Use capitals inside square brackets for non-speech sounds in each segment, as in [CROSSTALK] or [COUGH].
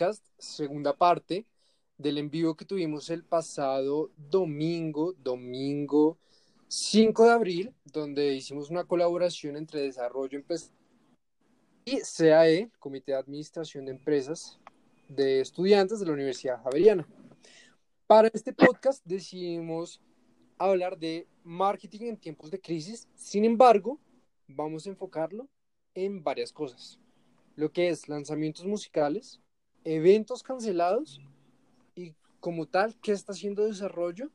podcast, segunda parte del envío que tuvimos el pasado domingo, domingo 5 de abril, donde hicimos una colaboración entre Desarrollo Empresarial y CAE, Comité de Administración de Empresas de Estudiantes de la Universidad Javeriana. Para este podcast decidimos hablar de marketing en tiempos de crisis, sin embargo, vamos a enfocarlo en varias cosas. Lo que es lanzamientos musicales, eventos cancelados y como tal, qué está haciendo desarrollo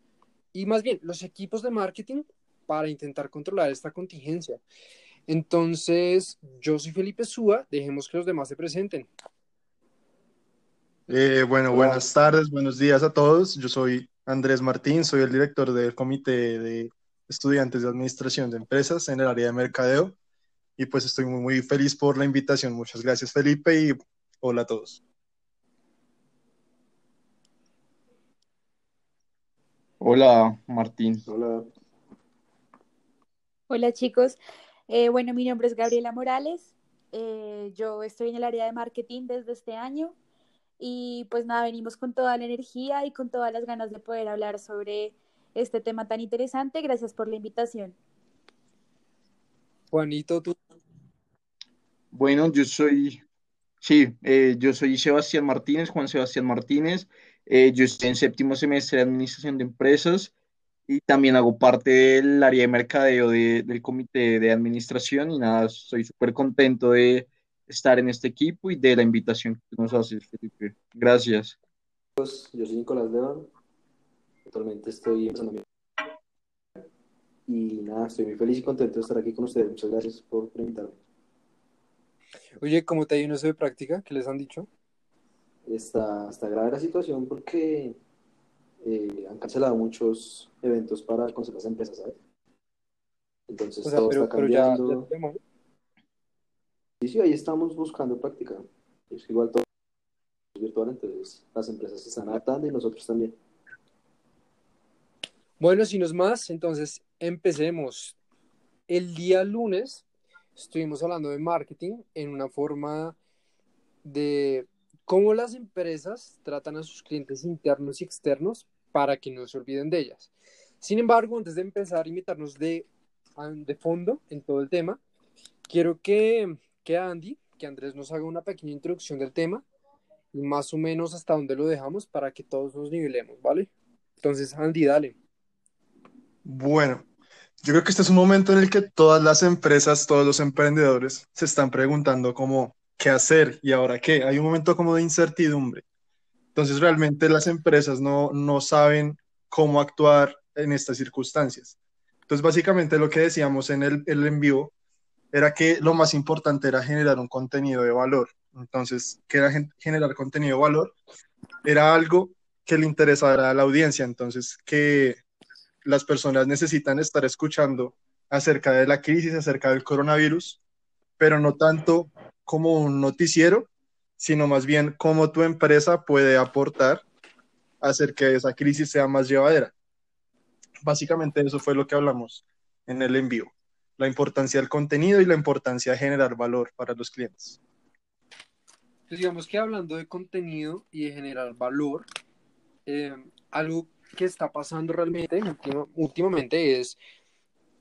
y más bien los equipos de marketing para intentar controlar esta contingencia. Entonces, yo soy Felipe Súa, dejemos que los demás se presenten. Eh, bueno, buenas tardes, buenos días a todos. Yo soy Andrés Martín, soy el director del Comité de Estudiantes de Administración de Empresas en el área de mercadeo y pues estoy muy, muy feliz por la invitación. Muchas gracias Felipe y hola a todos. Hola Martín. Hola. Hola chicos. Eh, bueno, mi nombre es Gabriela Morales. Eh, yo estoy en el área de marketing desde este año y pues nada, venimos con toda la energía y con todas las ganas de poder hablar sobre este tema tan interesante. Gracias por la invitación. Juanito, tú. Bueno, yo soy, sí, eh, yo soy Sebastián Martínez, Juan Sebastián Martínez. Eh, yo estoy en séptimo semestre de Administración de Empresas y también hago parte del área de mercadeo del comité de administración y nada, estoy súper contento de estar en este equipo y de la invitación que nos haces, Felipe. Gracias. Yo soy Nicolás León, actualmente estoy empezando mi... Y nada, estoy muy feliz y contento de estar aquí con ustedes. Muchas gracias por invitarme. Oye, ¿cómo te ha ido en eso de práctica? ¿Qué les han dicho? Está, está grave la situación porque eh, han cancelado muchos eventos para conocer las empresas, ¿sabes? Entonces todo está cambiando. sí, sí, ahí estamos buscando práctica. Es igual todo es virtual, entonces las empresas se están adaptando y nosotros también. Bueno, si no es más, entonces empecemos. El día lunes estuvimos hablando de marketing en una forma de cómo las empresas tratan a sus clientes internos y externos para que no se olviden de ellas. Sin embargo, antes de empezar a invitarnos de, de fondo en todo el tema, quiero que, que Andy, que Andrés nos haga una pequeña introducción del tema y más o menos hasta dónde lo dejamos para que todos nos nivelemos, ¿vale? Entonces, Andy, dale. Bueno, yo creo que este es un momento en el que todas las empresas, todos los emprendedores se están preguntando cómo, qué hacer y ahora qué. Hay un momento como de incertidumbre. Entonces realmente las empresas no, no saben cómo actuar en estas circunstancias. Entonces básicamente lo que decíamos en el, el en vivo era que lo más importante era generar un contenido de valor. Entonces, ¿qué era generar contenido de valor? Era algo que le interesara a la audiencia. Entonces, que las personas necesitan estar escuchando acerca de la crisis, acerca del coronavirus, pero no tanto como un noticiero, sino más bien cómo tu empresa puede aportar a hacer que esa crisis sea más llevadera. Básicamente eso fue lo que hablamos en el envío, la importancia del contenido y la importancia de generar valor para los clientes. Pues digamos que hablando de contenido y de generar valor, eh, algo que está pasando realmente últimamente es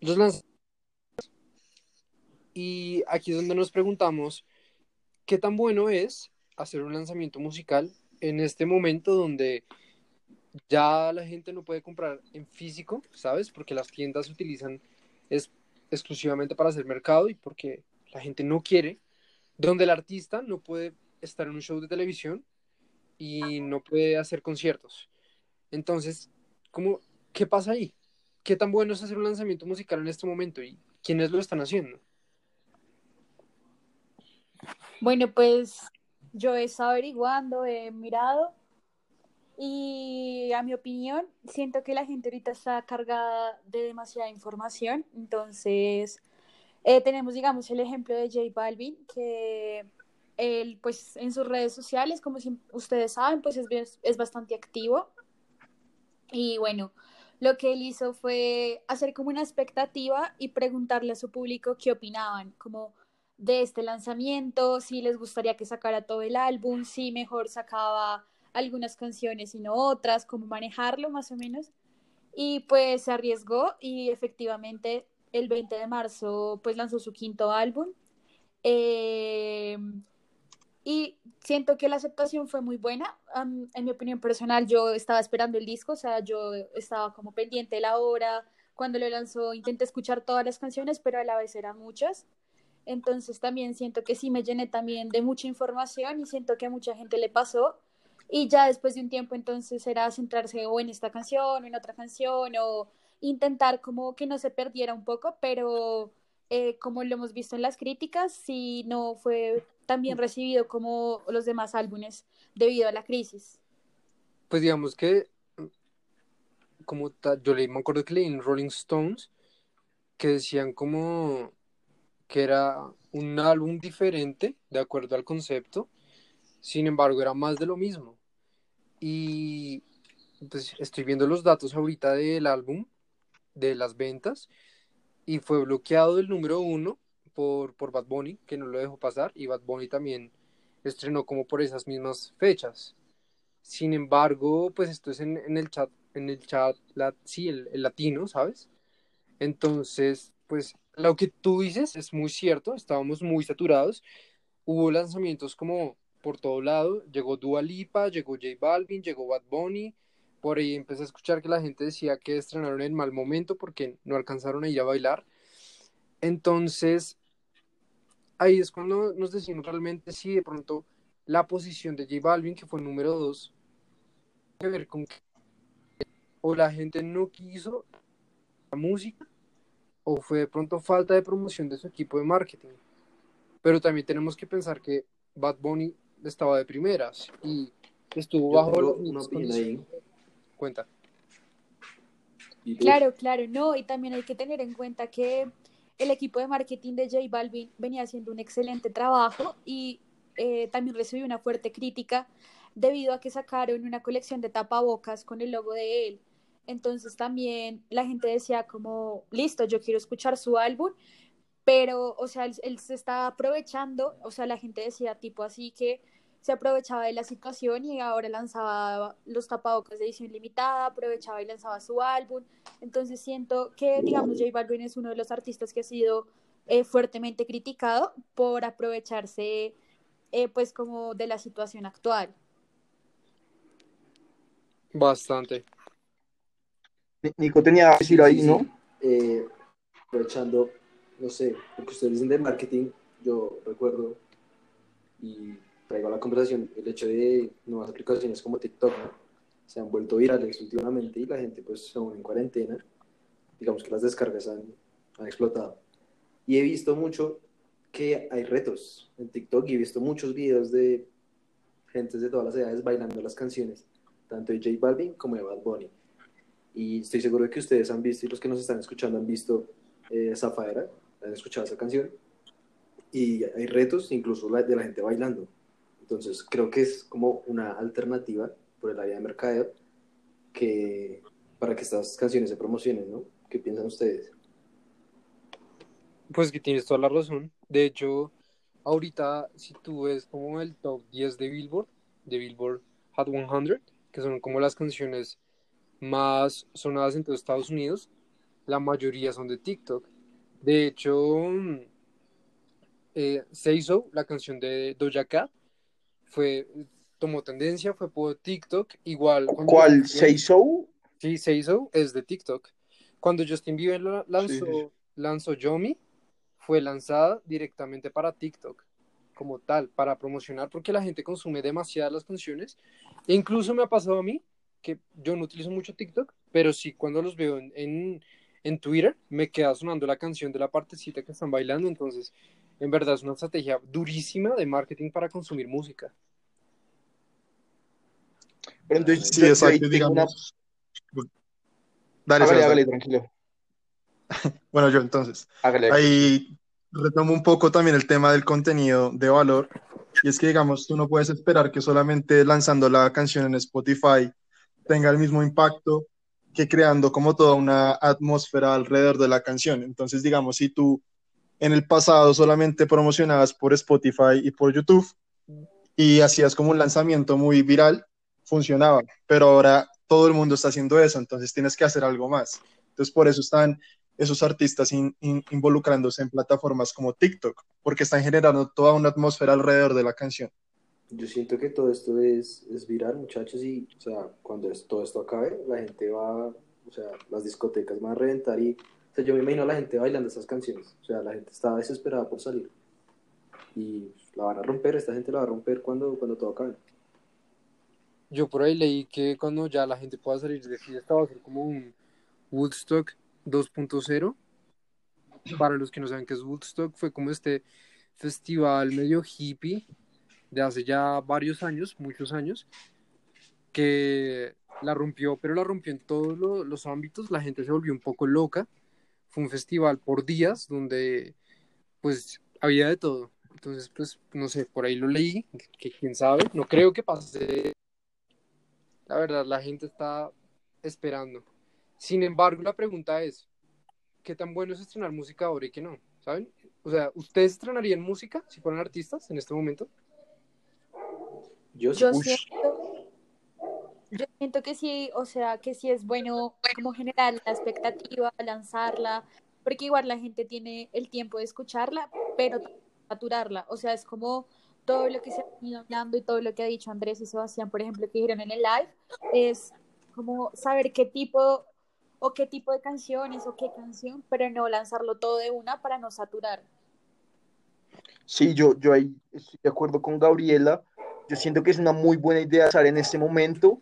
los lanzamientos. Y aquí es donde nos preguntamos, ¿qué tan bueno es hacer un lanzamiento musical en este momento donde ya la gente no puede comprar en físico, ¿sabes? Porque las tiendas se utilizan es, exclusivamente para hacer mercado y porque la gente no quiere, donde el artista no puede estar en un show de televisión y no puede hacer conciertos. Entonces, ¿cómo, ¿qué pasa ahí? ¿Qué tan bueno es hacer un lanzamiento musical en este momento y quiénes lo están haciendo? Bueno, pues yo he estado averiguando, he mirado y a mi opinión siento que la gente ahorita está cargada de demasiada información. Entonces eh, tenemos, digamos, el ejemplo de J Balvin, que él pues en sus redes sociales, como ustedes saben, pues es, es bastante activo. Y bueno, lo que él hizo fue hacer como una expectativa y preguntarle a su público qué opinaban, como de este lanzamiento, si les gustaría que sacara todo el álbum, si mejor sacaba algunas canciones y no otras, cómo manejarlo más o menos. Y pues se arriesgó y efectivamente el 20 de marzo pues lanzó su quinto álbum. Eh, y siento que la aceptación fue muy buena. en mi opinión personal, yo estaba esperando el disco, o sea, yo estaba como pendiente de la hora. Cuando lo lanzó, intenté escuchar todas las canciones, pero a la vez eran muchas. Entonces también siento que sí me llené también de mucha información y siento que a mucha gente le pasó. Y ya después de un tiempo entonces era centrarse o en esta canción o en otra canción o intentar como que no se perdiera un poco, pero eh, como lo hemos visto en las críticas, sí no fue tan bien recibido como los demás álbumes debido a la crisis. Pues digamos que, como yo leí, me acuerdo que leí en Rolling Stones que decían como que era un álbum diferente de acuerdo al concepto, sin embargo era más de lo mismo. Y pues estoy viendo los datos ahorita del álbum, de las ventas, y fue bloqueado el número uno por, por Bad Bunny, que no lo dejó pasar, y Bad Bunny también estrenó como por esas mismas fechas. Sin embargo, pues esto es en, el chat, en el chat, la, sí, el, latino, ¿sabes? Entonces, pues lo que tú dices es muy cierto, estábamos muy saturados, hubo lanzamientos como por todo lado, llegó Dua Lipa, llegó J Balvin, llegó Bad Bunny, por ahí empecé a escuchar que la gente decía que estrenaron en mal momento porque no alcanzaron a ir a bailar. Entonces, ahí es cuando nos decimos realmente si de pronto la posición de J Balvin, que fue número dos, que ver con que o la gente no quiso la música o fue de pronto falta de promoción de su equipo de marketing. Pero también tenemos que pensar que Bad Bunny estaba de primeras y estuvo bajo los Cuenta. Claro, claro, no, y también hay que tener en cuenta que el equipo de marketing de J Balvin venía haciendo un excelente trabajo y eh, también recibió una fuerte crítica debido a que sacaron una colección de tapabocas con el logo de él. Entonces también la gente decía como, listo, yo quiero escuchar su álbum, pero, o sea, él, se está aprovechando, o sea, la gente decía tipo así que se aprovechaba de la situación y ahora lanzaba los tapabocas de edición limitada, aprovechaba y lanzaba su álbum. Entonces siento que, digamos, J Balvin es uno de los artistas que ha sido eh, fuertemente criticado por aprovecharse, eh, pues, como de la situación actual. Bastante. Nico tenía que decir ahí, ¿no? Eh, aprovechando, no sé, lo que ustedes dicen de marketing, yo recuerdo y traigo a la conversación el hecho de nuevas aplicaciones como TikTok, se han vuelto virales últimamente y la gente pues aún en cuarentena, digamos que las descargas han, han explotado. Y he visto mucho que hay retos en TikTok y he visto muchos videos de gente de todas las edades bailando las canciones, tanto de J Balvin como de Bad Bunny. Y estoy seguro de que ustedes han visto y los que nos están escuchando han visto eh, Zafaera, han escuchado esa canción. Y hay retos incluso de la gente bailando. Entonces, creo que es como una alternativa por el área de mercadeo que para que estas canciones se promocionen, ¿no? ¿Qué piensan ustedes? Pues que tienes toda la razón. De hecho, ahorita si tú ves como el top 10 de Billboard, de Billboard Hot 100, que son como las canciones más sonadas en todos Estados Unidos, la mayoría son de TikTok. De hecho, eh, Say So, la canción de Doja Cat, fue, tomó tendencia, fue por TikTok, igual. ¿Cuál? ¿Seiso? Sí, Seiso es de TikTok. Cuando Justin Bieber lanzó, lanzó Yomi, fue lanzada directamente para TikTok, como tal, para promocionar, porque la gente consume demasiadas las canciones. E incluso me ha pasado a mí, que yo no utilizo mucho TikTok, pero sí cuando los veo en, en Twitter, me queda sonando la canción de la partecita que están bailando, entonces en verdad es una estrategia durísima de marketing para consumir música. Pero entonces, sí, exacto, digamos. Dale, hágale, tranquilo. [LAUGHS] bueno, yo entonces. Ahí retomo un poco también el tema del contenido de valor. Y es que, digamos, tú no puedes esperar que solamente lanzando la canción en Spotify tenga el mismo impacto que creando como toda una atmósfera alrededor de la canción. Entonces, digamos, si tú en el pasado solamente promocionabas por Spotify y por YouTube y hacías como un lanzamiento muy viral, funcionaba, pero ahora todo el mundo está haciendo eso, entonces tienes que hacer algo más. Entonces por eso están esos artistas involucrándose en plataformas como TikTok, porque están generando toda una atmósfera alrededor de la canción. Yo siento que todo esto es, es viral, muchachos, y o sea, cuando todo esto acabe, la gente va, o sea, las discotecas van a reventar y, o sea, yo me imagino a la gente bailando esas canciones, o sea, la gente está desesperada por salir y la van a romper, esta gente la va a romper cuando, cuando todo acabe. Yo por ahí leí que cuando ya la gente pueda salir de fiesta va a ser como un Woodstock 2.0. Para los que no saben qué es Woodstock, fue como este festival medio hippie de hace ya varios años, muchos años, que la rompió, pero la rompió en todos los ámbitos, la gente se volvió un poco loca, fue un festival por días donde pues había de todo, entonces pues no sé, por ahí lo leí, que quién sabe, no creo que pase, la verdad la gente está esperando, sin embargo la pregunta es, ¿qué tan bueno es estrenar música ahora y qué no? ¿Saben? O sea, ¿ustedes estrenarían música si fueran artistas en este momento? Yo, siento, yo siento que sí, o sea, que sí es bueno como generar la expectativa, lanzarla, porque igual la gente tiene el tiempo de escucharla, pero saturarla, o sea, es como todo lo que se ha venido hablando y todo lo que ha dicho Andrés y Sebastián, por ejemplo, que dijeron en el live, es como saber qué tipo o qué tipo de canciones o qué canción, pero no lanzarlo todo de una para no saturar. Sí, yo, yo ahí estoy de acuerdo con Gabriela yo siento que es una muy buena idea estar en este momento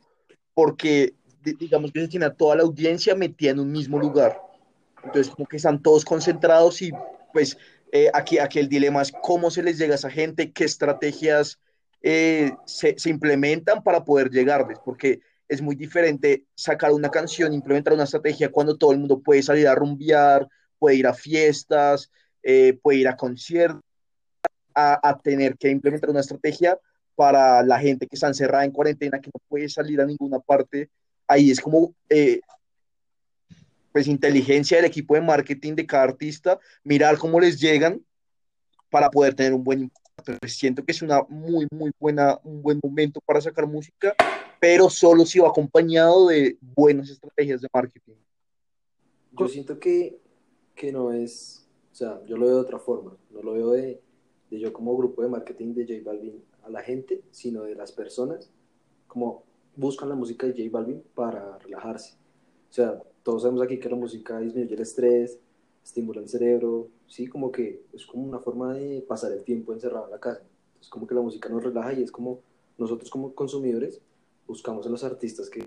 porque digamos que se tiene a toda la audiencia metida en un mismo lugar. Entonces, como que están todos concentrados y pues eh, aquí, aquí el dilema es cómo se les llega a esa gente, qué estrategias eh, se, se, implementan para poder llegarles, porque es muy diferente sacar una canción, implementar una estrategia cuando todo el mundo puede salir a rumbear, puede ir a fiestas, eh, puede ir a conciertos, a, a tener que implementar una estrategia para la gente que está encerrada en cuarentena, que no puede salir a ninguna parte. Ahí es como, eh, pues, inteligencia del equipo de marketing de cada artista, mirar cómo les llegan para poder tener un buen impacto. Siento que es una muy, muy buena, un buen momento para sacar música, pero solo si va acompañado de buenas estrategias de marketing. Yo siento que, que no es, o sea, yo lo veo de otra forma, no lo veo de, de yo como grupo de marketing de J Balvin a la gente, sino de las personas, como buscan la música de J Balvin para relajarse. O sea, todos sabemos aquí que la música disminuye el estrés, estimula el cerebro, sí, como que es como una forma de pasar el tiempo encerrado en la casa. Es como que la música nos relaja y es como nosotros como consumidores buscamos en los artistas que,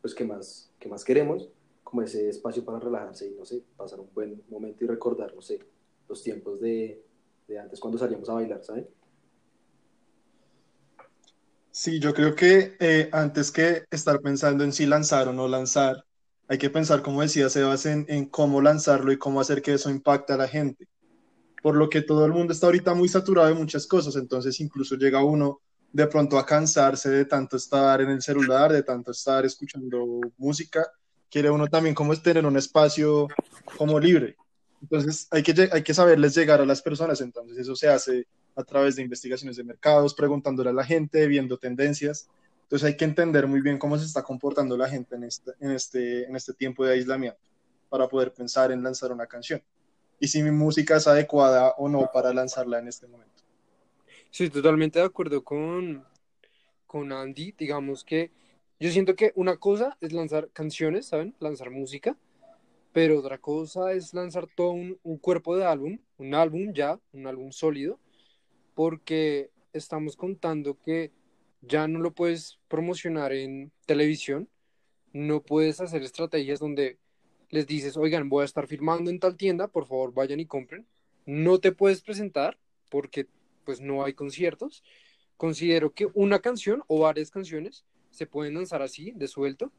pues, que, más, que más queremos, como ese espacio para relajarse y, no sé, pasar un buen momento y recordar, no sé, los tiempos de, de antes cuando salíamos a bailar, ¿saben? Sí, yo creo que eh, antes que estar pensando en si lanzar o no lanzar, hay que pensar, como decía Sebas, en, en cómo lanzarlo y cómo hacer que eso impacte a la gente. Por lo que todo el mundo está ahorita muy saturado de muchas cosas, entonces incluso llega uno de pronto a cansarse de tanto estar en el celular, de tanto estar escuchando música, quiere uno también como tener un espacio como libre. Entonces hay que, hay que saberles llegar a las personas, entonces eso se hace a través de investigaciones de mercados, preguntándole a la gente, viendo tendencias. Entonces hay que entender muy bien cómo se está comportando la gente en este, en este, en este tiempo de aislamiento para poder pensar en lanzar una canción. Y si mi música es adecuada o no para lanzarla en este momento. Sí, totalmente de acuerdo con, con Andy. Digamos que yo siento que una cosa es lanzar canciones, ¿saben? Lanzar música. Pero otra cosa es lanzar todo un, un cuerpo de álbum, un álbum ya, un álbum sólido, porque estamos contando que ya no lo puedes promocionar en televisión, no puedes hacer estrategias donde les dices, oigan, voy a estar firmando en tal tienda, por favor vayan y compren. No te puedes presentar porque pues no hay conciertos. Considero que una canción o varias canciones se pueden lanzar así, de suelto,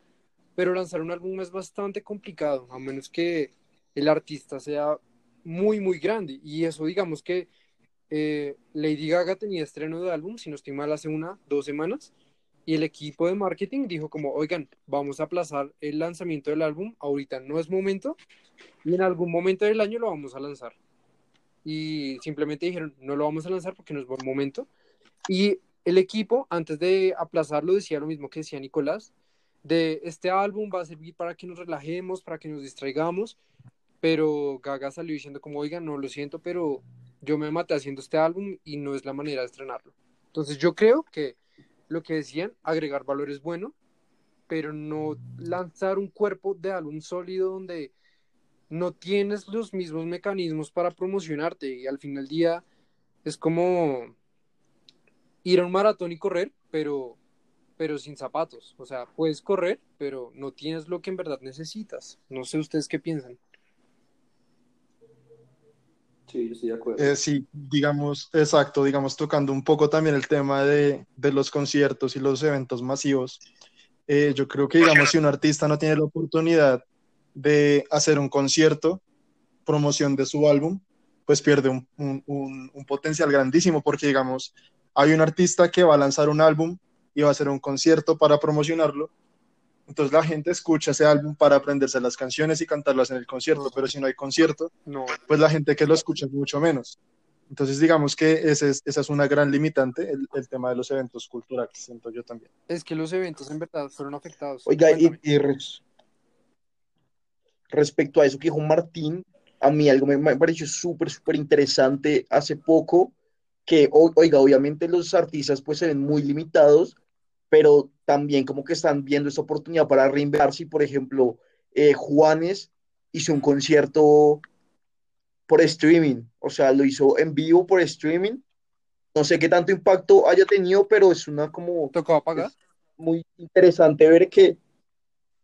pero lanzar un álbum es bastante complicado, a menos que el artista sea muy, muy grande. Y eso digamos que eh, Lady Gaga tenía estreno de álbum, si no estoy mal, hace una, dos semanas, y el equipo de marketing dijo como, oigan, vamos a aplazar el lanzamiento del álbum, ahorita no es momento, y en algún momento del año lo vamos a lanzar. y simplemente dijeron, no lo vamos a lanzar porque no es buen momento. Y el equipo, antes de aplazarlo, decía lo mismo que decía Nicolás, de este álbum va a servir para que nos relajemos, para que nos distraigamos, pero Gaga salió diciendo como, oigan, no lo siento, pero yo me maté haciendo este álbum y no es la manera de estrenarlo. Entonces yo creo que lo que decían, agregar valor es bueno, pero no lanzar un cuerpo de álbum sólido donde no tienes los mismos mecanismos para promocionarte y al final del día es como ir a un maratón y correr, pero pero sin zapatos. O sea, puedes correr, pero no tienes lo que en verdad necesitas. No sé ustedes qué piensan. Sí, yo de acuerdo. Eh, sí, digamos, exacto, digamos, tocando un poco también el tema de, de los conciertos y los eventos masivos. Eh, yo creo que, digamos, si un artista no tiene la oportunidad de hacer un concierto, promoción de su álbum, pues pierde un, un, un, potencial grandísimo porque, digamos, hay un artista que va a lanzar un álbum y va a hacer un concierto para promocionarlo. Entonces la gente escucha ese álbum para aprenderse las canciones y cantarlas en el concierto, pero si no hay concierto, no. pues la gente que lo escucha es mucho menos. Entonces digamos que ese es, esa es una gran limitante, el, el, tema de los eventos culturales, siento yo también. Es que los eventos en verdad fueron afectados. Oiga, y, y res, respecto a eso que dijo Martín, a mí algo me, me pareció súper, súper interesante hace poco, que, oiga, obviamente los artistas pues se ven muy limitados, pero también como que están viendo esta oportunidad para reinventarse. Por ejemplo, eh, Juanes hizo un concierto por streaming, o sea, lo hizo en vivo por streaming. No sé qué tanto impacto haya tenido, pero es una como... ¿Tocó pagar? Muy interesante ver que...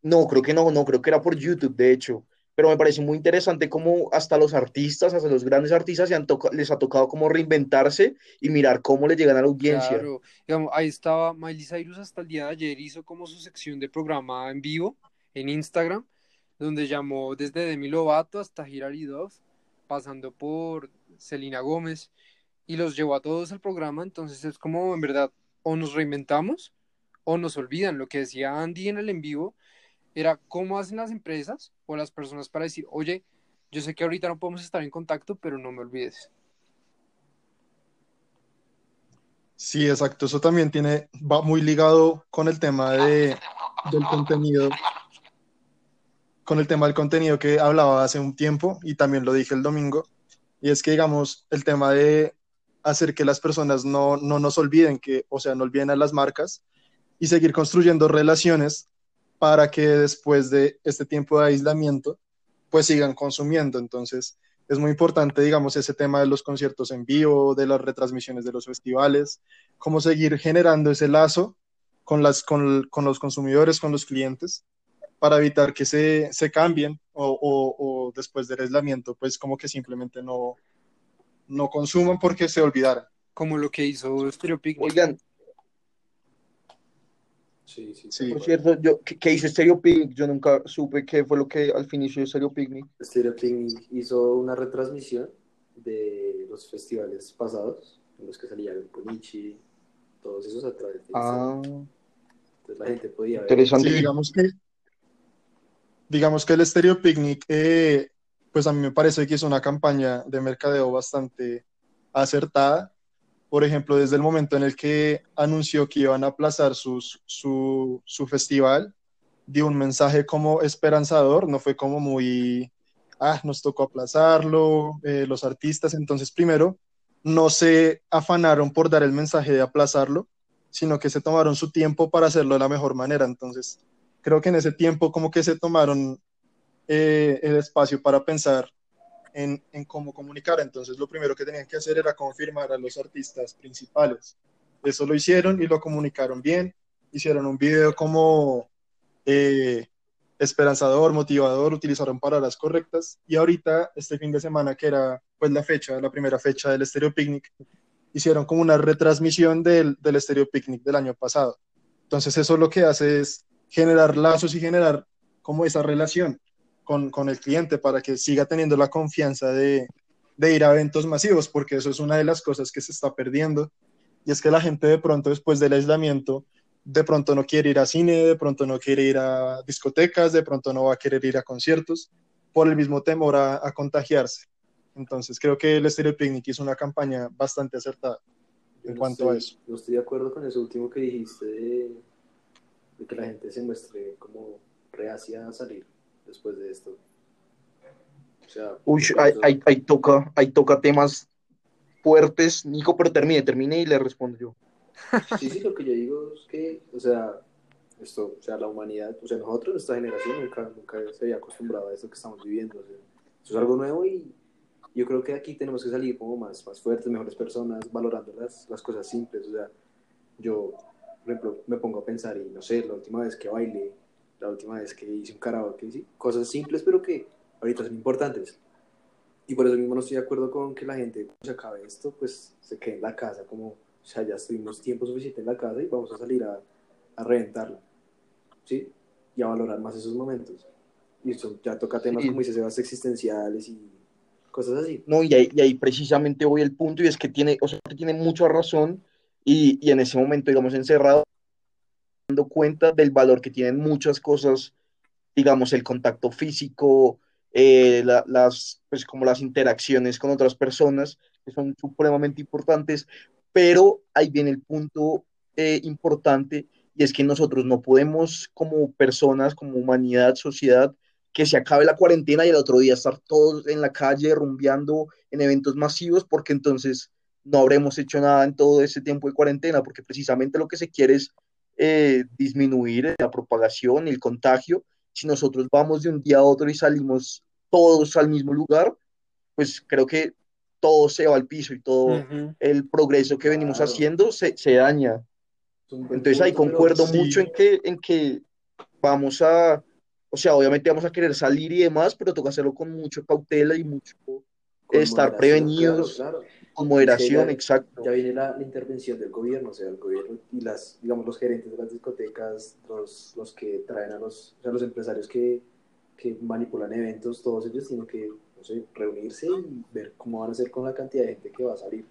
No, creo que no, no, creo que era por YouTube, de hecho. Pero me parece muy interesante cómo hasta los artistas, hasta los grandes artistas, se han les ha tocado como reinventarse y mirar cómo le llegan a la audiencia. Claro, digamos, ahí estaba Miley Cyrus hasta el día de ayer, hizo como su sección de programa en vivo en Instagram, donde llamó desde Demi Lovato hasta Hilary Duff, pasando por Selena Gómez, y los llevó a todos al programa, entonces es como en verdad, o nos reinventamos o nos olvidan. Lo que decía Andy en el en vivo era cómo hacen las empresas o las personas para decir, oye, yo sé que ahorita no podemos estar en contacto, pero no me olvides. Sí, exacto. Eso también tiene, va muy ligado con el tema de, del contenido, con el tema del contenido que hablaba hace un tiempo y también lo dije el domingo. Y es que, digamos, el tema de hacer que las personas no, no nos olviden, que, o sea, no olviden a las marcas y seguir construyendo relaciones para que después de este tiempo de aislamiento, pues sigan consumiendo. Entonces, es muy importante, digamos, ese tema de los conciertos en vivo, de las retransmisiones de los festivales, cómo seguir generando ese lazo con, las, con, con los consumidores, con los clientes, para evitar que se, se cambien o, o, o, después del aislamiento, pues como que simplemente no, no consuman porque se olvidaran. Como lo que hizo Stereo Picnic. Oigan, Sí, sí, sí. Por cierto, yo, ¿qué, ¿qué, hizo Stereo Picnic? Yo nunca supe qué fue lo que al fin hizo Stereo Picnic. Stereo Picnic hizo una retransmisión de los festivales pasados, en los que salía el Ponichi, todos esos a través de ah. Entonces la gente podía ver. Sí, digamos que, digamos que el Stereo Picnic, eh, pues a mí me parece que es una campaña de mercadeo bastante acertada por ejemplo, desde el momento en el que anunció que iban a aplazar sus, su, su, festival, dio un mensaje como esperanzador, no fue como muy, ah, nos tocó aplazarlo, eh, los artistas, entonces primero, no se afanaron por dar el mensaje de aplazarlo, sino que se tomaron su tiempo para hacerlo de la mejor manera, entonces creo que en ese tiempo como que se tomaron eh, el espacio para pensar en, cómo comunicar. Entonces, lo primero que tenían que hacer era confirmar a los artistas principales. Eso lo hicieron y lo comunicaron bien. Hicieron un video como eh, esperanzador, motivador, utilizaron palabras correctas. Y ahorita, este fin de semana, que era pues la fecha, la primera fecha del Stereo Picnic, hicieron como una retransmisión del, del Stereo Picnic del año pasado. Entonces, eso lo que hace es generar lazos y generar como esa relación con, con, el cliente para que siga teniendo la confianza de, de, ir a eventos masivos, porque eso es una de las cosas que se está perdiendo. Y es que la gente de pronto después del aislamiento, de pronto no quiere ir a cine, de pronto no quiere ir a discotecas, de pronto no va a querer ir a conciertos, por el mismo temor a, a contagiarse. Entonces creo que el Estéreo Picnic hizo una campaña bastante acertada en cuanto a eso. No estoy de acuerdo con eso último que dijiste de, que la gente se muestre como reacia a salir después de esto. O sea, Uy, ahí, toca, ahí toca temas fuertes. Nico, pero termine, termine y le respondo yo. Sí, sí, lo que yo digo es que, o sea, esto, o sea, la humanidad, o sea, nosotros, nuestra generación, nunca, nunca se había acostumbrado a esto que estamos viviendo. O sea, eso es algo nuevo y yo creo que aquí tenemos que salir como más, más fuertes, mejores personas, valorando las, las cosas simples. O sea, yo, por ejemplo, me pongo a pensar y no sé, la última vez que bailé, la última vez que hice un karaoke, ¿sí? cosas simples, pero que ahorita son importantes. Y por eso mismo no estoy de acuerdo con que la gente, cuando se acabe esto, pues se quede en la casa, como, o sea, ya estuvimos tiempo suficiente en la casa y vamos a salir a, a reventarla, ¿sí? Y a valorar más esos momentos. Y eso ya toca temas como dice Sebas, existenciales y cosas así. No, y ahí, y ahí, precisamente voy el punto y es que tiene, o sea, tiene mucha razón y, y en ese momento, digamos, encerrado, dando cuenta del valor que tienen muchas cosas, digamos, el contacto físico, eh, las, pues como las interacciones con otras personas, que son supremamente importantes, pero ahí viene el punto eh, importante y es que nosotros no podemos como personas, como humanidad, sociedad, que se acabe la cuarentena y el otro día estar todos en la calle rumbeando en eventos masivos, porque entonces no habremos hecho nada en todo ese tiempo de cuarentena, porque precisamente lo que se quiere es eh, disminuir la propagación y el contagio. Si nosotros vamos de un día a otro y salimos todos al mismo lugar, pues creo que todo se va al piso y todo el progreso que venimos haciendo se, se daña. Entonces ahí concuerdo mucho en que, en que vamos a, o sea, obviamente vamos a querer salir y demás, pero toca hacerlo con mucha cautela y mucho estar prevenidos, con moderación, exacto. Ya viene la, intervención del gobierno, o sea, el gobierno y las, digamos, los gerentes de las discotecas, los, los que traen a los, o sea, los empresarios que, que manipulan eventos, todos ellos tienen que, no sé, reunirse y ver cómo van a hacer con la cantidad de gente que va a salir.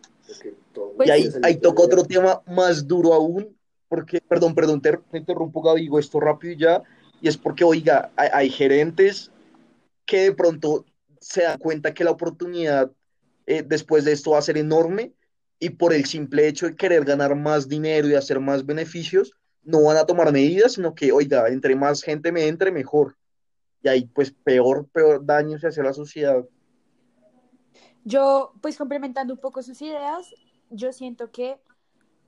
y ahí, ahí toca otro tema más duro aún, porque, perdón, perdón, te, te interrumpo, Gaby, digo esto rápido y ya y es porque, oiga, hay, gerentes que de pronto se dan cuenta que la oportunidad eh, después de esto va a ser enorme y por el simple hecho de querer ganar más dinero y hacer más beneficios, no van a tomar medidas, sino que, oiga, entre más gente me entre, mejor. Y ahí, pues, peor, peor daño se hace a la sociedad. Yo, pues, complementando un poco sus ideas, yo siento que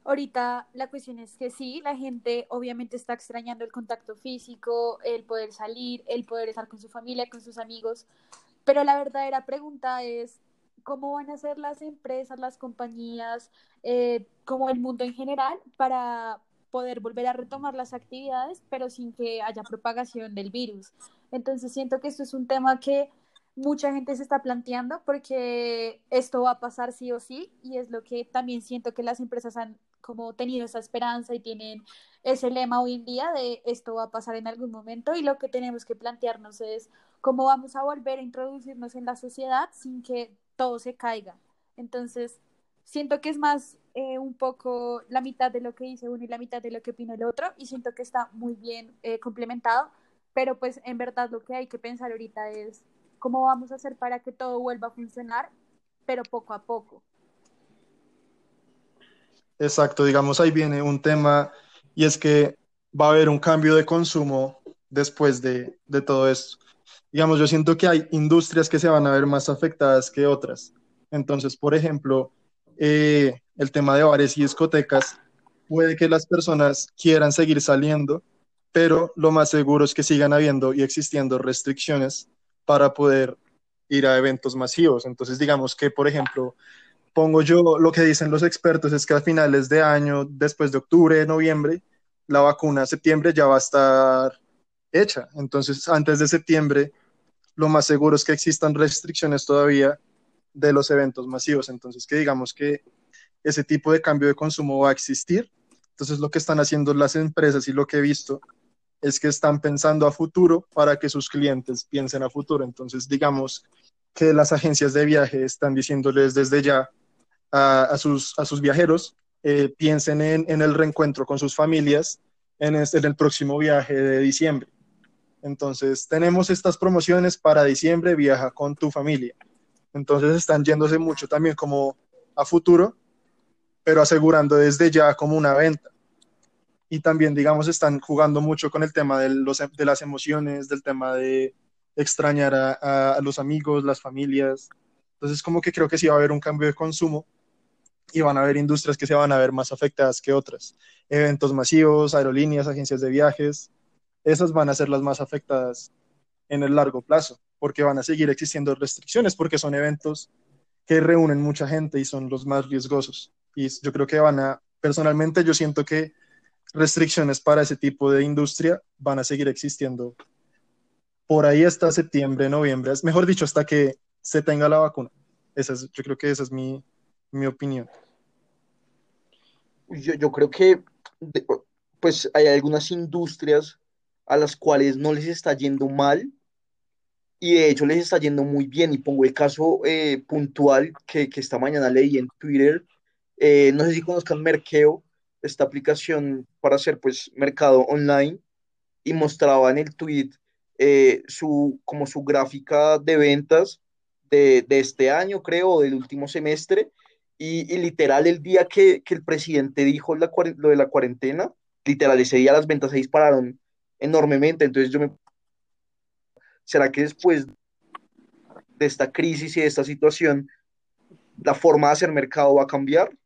Ahorita la cuestión es que sí, la gente obviamente está extrañando el contacto físico, el poder salir, el poder estar con su familia, con sus amigos, pero la verdadera pregunta es, ¿cómo van a ser las empresas, las compañías, eh, como el mundo en general para poder volver a retomar las actividades, pero sin que haya propagación del virus? Entonces siento que esto es un tema que mucha gente se está planteando porque esto va a pasar sí o sí y es lo que también siento que las empresas han como tenido esa esperanza y tienen ese lema hoy en día de esto va a pasar en algún momento y lo que tenemos que plantearnos es cómo vamos a volver a introducirnos en la sociedad sin que todo se caiga. Entonces, siento que es más eh, un poco la mitad de lo que dice uno y la mitad de lo que opina el otro y siento que está muy bien eh, complementado, pero pues en verdad lo que hay que pensar ahorita es cómo vamos a hacer para que todo vuelva a funcionar, pero poco a poco. Exacto, digamos, ahí viene un tema y es que va a haber un cambio de consumo después de, todo esto. Digamos, yo siento que hay industrias que se van a ver más afectadas que otras. Entonces, por ejemplo, eh, el tema de bares y discotecas, puede que las personas quieran seguir saliendo, pero lo más seguro es que sigan habiendo y existiendo restricciones para poder ir a eventos masivos. Entonces, digamos que, por ejemplo, pongo yo lo que dicen los expertos es que a finales de año, después de octubre, noviembre, la vacuna septiembre ya va a estar hecha. Entonces, antes de septiembre, lo más seguro es que existan restricciones todavía de los eventos masivos. Entonces, que digamos que ese tipo de cambio de consumo va a existir. Entonces, lo que están haciendo las empresas y lo que he visto es que están pensando a futuro para que sus clientes piensen a futuro. Entonces, digamos que las agencias de viaje están diciéndoles desde ya a, sus, a sus viajeros, eh, piensen en, el reencuentro con sus familias en el próximo viaje de diciembre. Entonces, tenemos estas promociones para diciembre, viaja con tu familia. Entonces están yéndose mucho también como a futuro, pero asegurando desde ya como una venta. Y también, digamos, están jugando mucho con el tema de, los, de las emociones, del tema de extrañar a, a, los amigos, las familias. Entonces, como que creo que sí va a haber un cambio de consumo y van a haber industrias que se van a ver más afectadas que otras. Eventos masivos, aerolíneas, agencias de viajes, esas van a ser las más afectadas en el largo plazo, porque van a seguir existiendo restricciones, porque son eventos que reúnen mucha gente y son los más riesgosos. Y yo creo que van a, personalmente yo siento que restricciones para ese tipo de industria van a seguir existiendo por ahí hasta septiembre, noviembre, mejor dicho, hasta que se tenga la vacuna. Esa es, yo creo que esa es mi, mi opinión. Yo, yo creo que pues hay algunas industrias a las cuales no les está yendo mal y de hecho les está yendo muy bien. Y pongo el caso eh, puntual que, que, esta mañana leí en Twitter. Eh, no sé si conozcan Merkeo, esta aplicación para hacer pues mercado online y mostraba en el tweet eh, su, como su gráfica de ventas de, de, este año, creo, del último semestre. Y, literal, el día que, que, el presidente dijo lo de la cuarentena, literal, ese día las ventas se dispararon enormemente. Entonces yo me... ¿Será que después de esta crisis y de esta situación, la forma de hacer mercado va a cambiar?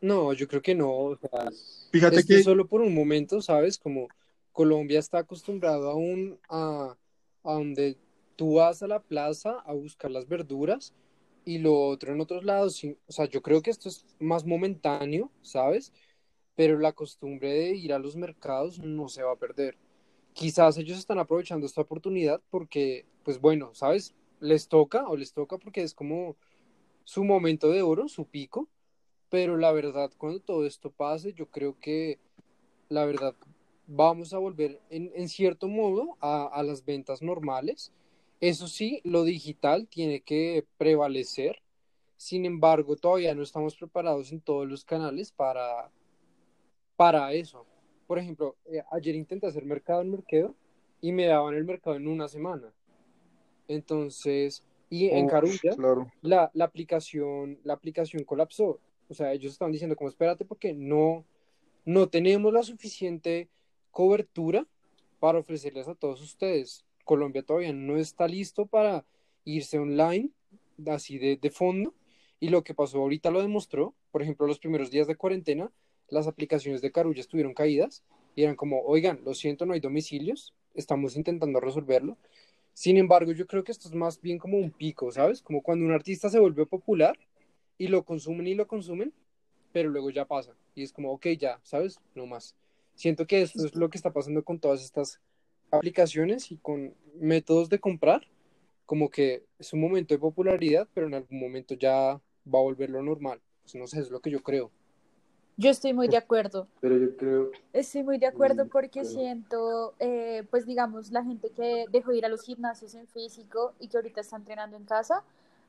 No, yo creo que no. O sea, Fíjate que solo por un momento, ¿sabes? Como Colombia está acostumbrado aún a, a donde tú vas a la plaza a buscar las verduras y lo otro en otros lados. O sea, yo creo que esto es más momentáneo, ¿sabes? Pero la costumbre de ir a los mercados no se va a perder quizás ellos están aprovechando esta oportunidad porque, pues bueno, ¿sabes? Les toca o les toca porque es como su momento de oro, su pico, pero la verdad, cuando todo esto pase, yo creo que la verdad vamos a volver en, cierto modo a, a las ventas normales. Eso sí, lo digital tiene que prevalecer. Sin embargo, todavía no estamos preparados en todos los canales para, para eso por ejemplo, eh, ayer intenté hacer mercado en Mercado y me daban el mercado en una semana. Entonces, y en Carulla, la, la, aplicación, la aplicación colapsó. O sea, ellos estaban diciendo como espérate porque no, no tenemos la suficiente cobertura para ofrecerles a todos ustedes. Colombia todavía no está listo para irse online, así de, de fondo. Y lo que pasó ahorita lo demostró. Por ejemplo, los primeros días de cuarentena, las aplicaciones de Carulla estuvieron caídas y eran como, oigan, lo siento, no hay domicilios, estamos intentando resolverlo. Sin embargo, yo creo que esto es más bien como un pico, ¿sabes? Como cuando un artista se vuelve popular y lo consumen y lo consumen, pero luego ya pasa y es como, ok, ya, ¿sabes? No más. Siento que esto es lo que está pasando con todas estas aplicaciones y con métodos de comprar, como que es un momento de popularidad, pero en algún momento ya va a volver lo normal. Pues no sé, es lo que yo creo. Yo estoy muy de acuerdo. Pero yo creo... Estoy muy de acuerdo mm, porque siento, eh, pues digamos, la gente que dejó ir a los gimnasios en físico y que ahorita está entrenando en casa,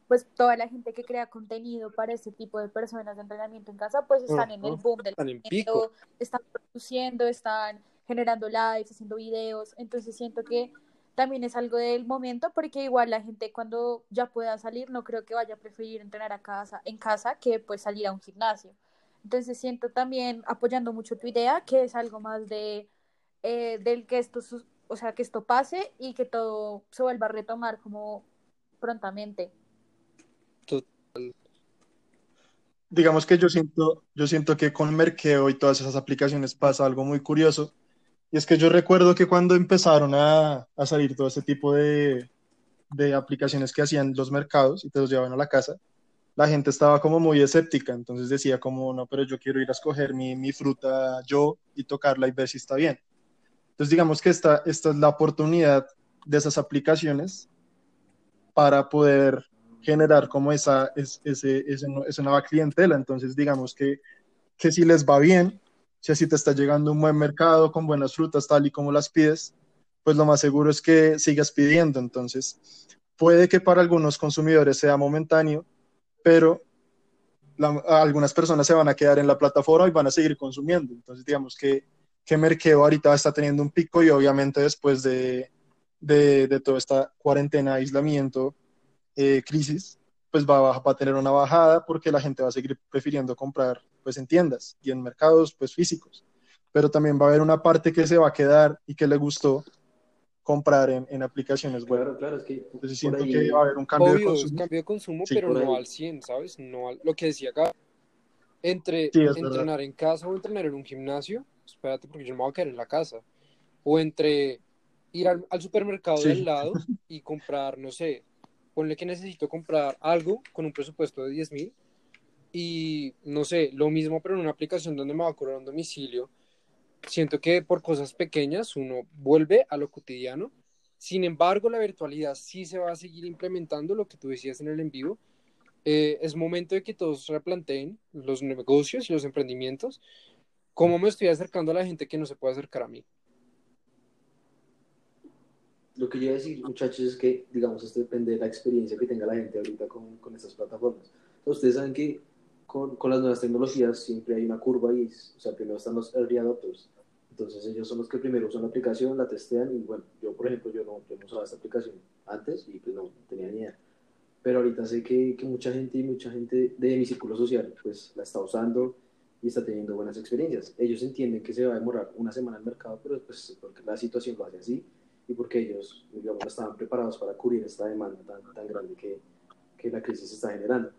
pues toda la gente que crea contenido para este tipo de personas de entrenamiento en casa, pues están en el boom del están, en pico. están produciendo, están generando lives, haciendo videos, entonces siento que también es algo del momento porque igual la gente cuando ya pueda salir no creo que vaya a preferir entrenar a casa, en casa que pues salir a un gimnasio. Entonces siento también, apoyando mucho tu idea, que es algo más de eh, del que esto, o sea, que esto pase y que todo se vuelva a retomar como prontamente. Digamos que yo siento, yo siento que con Merkeo y todas esas aplicaciones pasa algo muy curioso. Y es que yo recuerdo que cuando empezaron a, a salir todo ese tipo de, de aplicaciones que hacían los mercados y te los llevaban a la casa, la gente estaba como muy escéptica, entonces decía como, no, pero yo quiero ir a escoger mi, mi fruta yo y tocarla y ver si está bien. Entonces digamos que esta, esta es la oportunidad de esas aplicaciones para poder generar como esa, es, ese, esa nueva clientela. Entonces digamos que, que si les va bien, si así te está llegando un buen mercado con buenas frutas tal y como las pides, pues lo más seguro es que sigas pidiendo. Entonces puede que para algunos consumidores sea momentáneo, pero algunas personas se van a quedar en la plataforma y van a seguir consumiendo. Entonces, digamos que, que Merkeo ahorita está teniendo un pico y obviamente después de, de, de toda esta cuarentena, aislamiento, eh, crisis, pues va, a tener una bajada porque la gente va a seguir prefiriendo comprar pues en tiendas y en mercados pues físicos. Pero también va a haber una parte que se va a quedar y que le gustó comprar en, en aplicaciones web. Claro, claro, es que Entonces siento que va a haber un cambio de consumo. Un cambio de consumo, pero no al 100, ¿sabes? No lo que decía acá. Entre entrenar en casa o entrenar en un gimnasio, espérate porque yo no me voy a quedar en la casa. O entre ir al, supermercado del lado y [LAUGHS] comprar, no sé, ponle que necesito comprar algo con un presupuesto de 10 mil y no sé, lo mismo pero en una aplicación donde me va a cobrar un domicilio. Siento que por cosas pequeñas uno vuelve a lo cotidiano. Sin embargo, la virtualidad sí se va a seguir implementando, lo que tú decías en el en vivo. Eh, es momento de que todos replanteen los negocios y los emprendimientos. ¿Cómo me estoy acercando a la gente que no se puede acercar a mí? lo que yo iba a decir, muchachos, es que, digamos, esto depende de la experiencia que tenga la gente ahorita con, con estas plataformas. ustedes saben que con, con, las nuevas tecnologías siempre hay una curva y, o sea, primero están los early adopters. Entonces ellos son los que primero usan la aplicación, la testean y bueno, yo por ejemplo, yo no, yo no usaba esta aplicación antes y pues no, tenía ni idea. Pero ahorita sé que, que mucha gente y mucha gente de mi círculo social pues la está usando y está teniendo buenas experiencias. Ellos entienden que se va a demorar una semana el mercado, pero pues porque la situación lo hace así y porque ellos, digamos, estaban preparados para cubrir esta demanda tan, tan grande que, que la crisis está generando.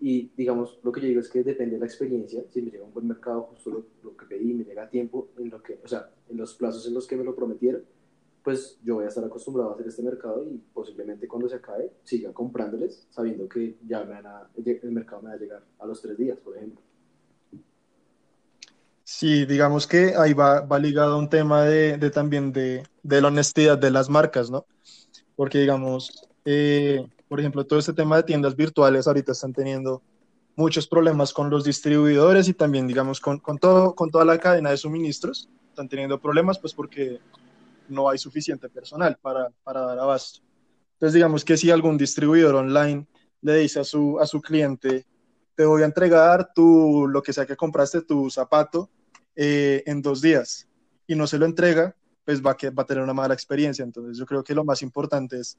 Y digamos, lo que yo digo es que depende de la experiencia, si me llega un buen mercado, justo lo, lo, que pedí, me llega a tiempo, en lo que, o sea, en los plazos en los que me lo prometieron, pues yo voy a estar acostumbrado a hacer este mercado y posiblemente cuando se acabe siga comprándoles, sabiendo que ya me van a, el mercado me va a llegar a los tres días, por ejemplo. Sí, digamos que ahí va, va ligado a un tema de, de también de, de, la honestidad de las marcas, ¿no? Porque digamos, eh, por ejemplo, todo este tema de tiendas virtuales ahorita están teniendo muchos problemas con los distribuidores y también, digamos, con, con, todo, con toda la cadena de suministros. Están teniendo problemas pues porque no hay suficiente personal para, para dar abasto. Entonces, digamos que si algún distribuidor online le dice a su, a su cliente, te voy a entregar tu, lo que sea que compraste, tu zapato, eh, en dos días y no se lo entrega, pues va, que, va a tener una mala experiencia. Entonces yo creo que lo más importante es,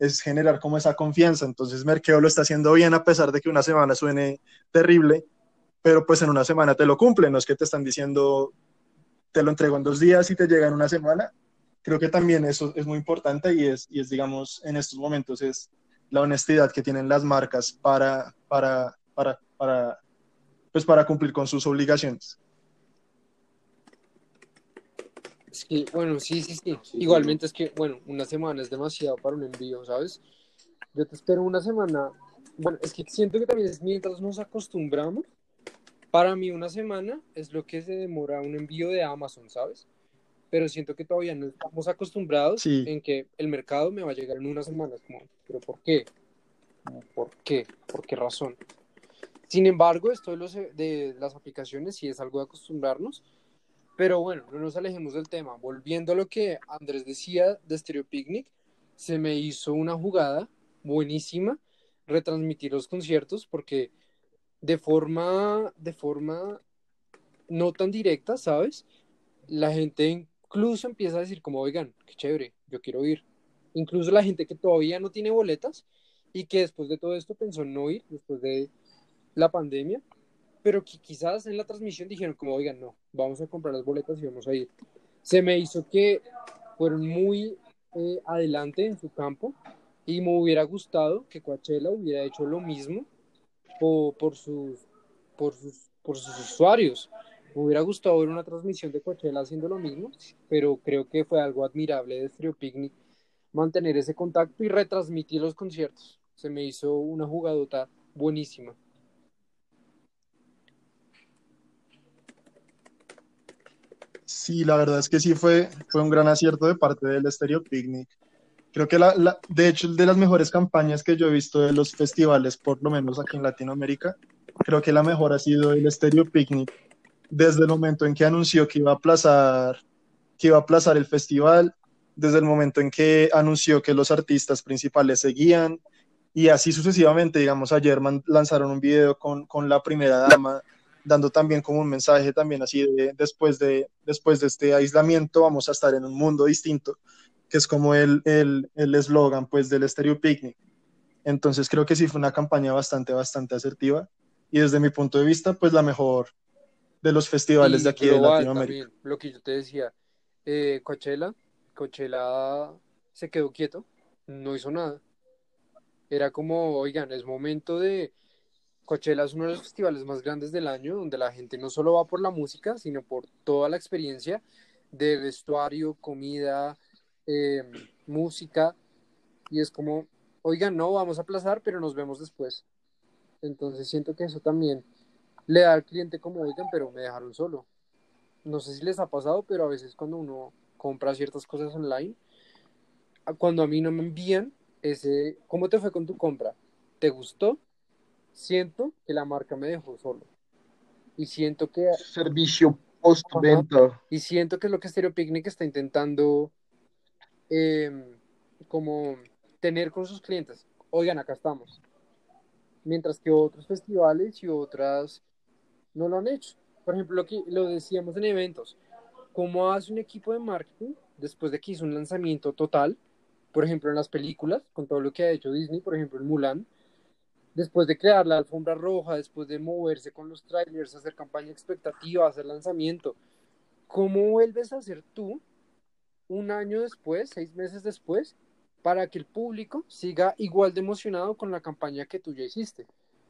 es generar como esa confianza. Entonces Merkeo lo está haciendo bien a pesar de que una semana suene terrible, pero pues en una semana te lo cumple, no es que te están diciendo te lo entrego en dos días y te llega en una semana. Creo que también eso es muy importante y es, y es digamos, en estos momentos es la honestidad que tienen las marcas para, para, para, para, pues para cumplir con sus obligaciones. Que, bueno, sí, sí, sí. Igualmente es que, bueno, una semana es demasiado para un envío, ¿sabes? Yo te espero una semana. Bueno, es que siento que también es mientras nos acostumbramos. Para mí una semana es lo que se demora un envío de Amazon, ¿sabes? Pero siento que todavía no estamos acostumbrados en que el mercado me va a llegar en una semana. Como, ¿pero por qué? ¿Por qué? ¿Por qué razón? Sin embargo, esto de, los, de las aplicaciones sí es algo de acostumbrarnos pero bueno, no nos alejemos del tema. Volviendo a lo que Andrés decía de Stereo Picnic, se me hizo una jugada buenísima retransmitir los conciertos porque de forma, de forma no tan directa, ¿sabes? La gente incluso empieza a decir como, oigan, qué chévere, yo quiero ir. Incluso la gente que todavía no tiene boletas y que después de todo esto pensó no ir, después de la pandemia, pero que quizás en la transmisión dijeron como, oigan, no, vamos a comprar las boletas y vamos a ir. Se me hizo que fueron muy eh, adelante en su campo y me hubiera gustado que Coachella hubiera hecho lo mismo por, por, sus, por, sus, por sus usuarios. Me hubiera gustado ver una transmisión de Coachella haciendo lo mismo, pero creo que fue algo admirable de Stereo Picnic mantener ese contacto y retransmitir los conciertos. Se me hizo una jugadota buenísima. Sí, la verdad es que sí fue, fue un gran acierto de parte del Stereo Picnic. Creo que, la, la, de hecho, de las mejores campañas que yo he visto de los festivales, por lo menos aquí en Latinoamérica, creo que la mejor ha sido el Stereo Picnic desde el momento en que anunció que iba a aplazar, que iba a aplazar el festival, desde el momento en que anunció que los artistas principales seguían, y así sucesivamente, digamos, ayer lanzaron un video con, con la primera dama dando también como un mensaje también así de después de, después de este aislamiento vamos a estar en un mundo distinto, que es como el eslogan el, el pues del Stereo Picnic. Entonces creo que sí fue una campaña bastante, bastante asertiva y desde mi punto de vista, pues la mejor de los festivales de aquí de Latinoamérica. lo que yo te decía, eh, Coachella, Coachella se quedó quieto, no hizo nada. Era como, oigan, es momento de... Coachella es uno de los festivales más grandes del año, donde la gente no solo va por la música, sino por toda la experiencia de vestuario, comida, eh, música. Y es como, oigan, no, vamos a aplazar, pero nos vemos después. Entonces siento que eso también le da al cliente como, oigan, pero me dejaron solo. No sé si les ha pasado, pero a veces cuando uno compra ciertas cosas online, cuando a mí no me envían ese, ¿cómo te fue con tu compra? ¿Te gustó? Siento que la marca me dejó solo. Y siento que... Servicio postventa. Y siento que es lo que Stereo Picnic está intentando em, como tener con sus clientes. Oigan, acá estamos. Mientras que otros festivales y otras no lo han hecho. Por ejemplo, lo que lo decíamos en eventos. ¿Cómo hace un equipo de marketing después de que hizo un lanzamiento total? Por ejemplo, en las películas, con todo lo que ha hecho Disney, por ejemplo, en Mulan, después de crear la alfombra roja, después de moverse con los trailers, hacer campaña expectativa, hacer lanzamiento, ¿cómo vuelves a hacer tú un año después, seis meses después, para que el público siga igual de emocionado con la campaña que tú ya hiciste?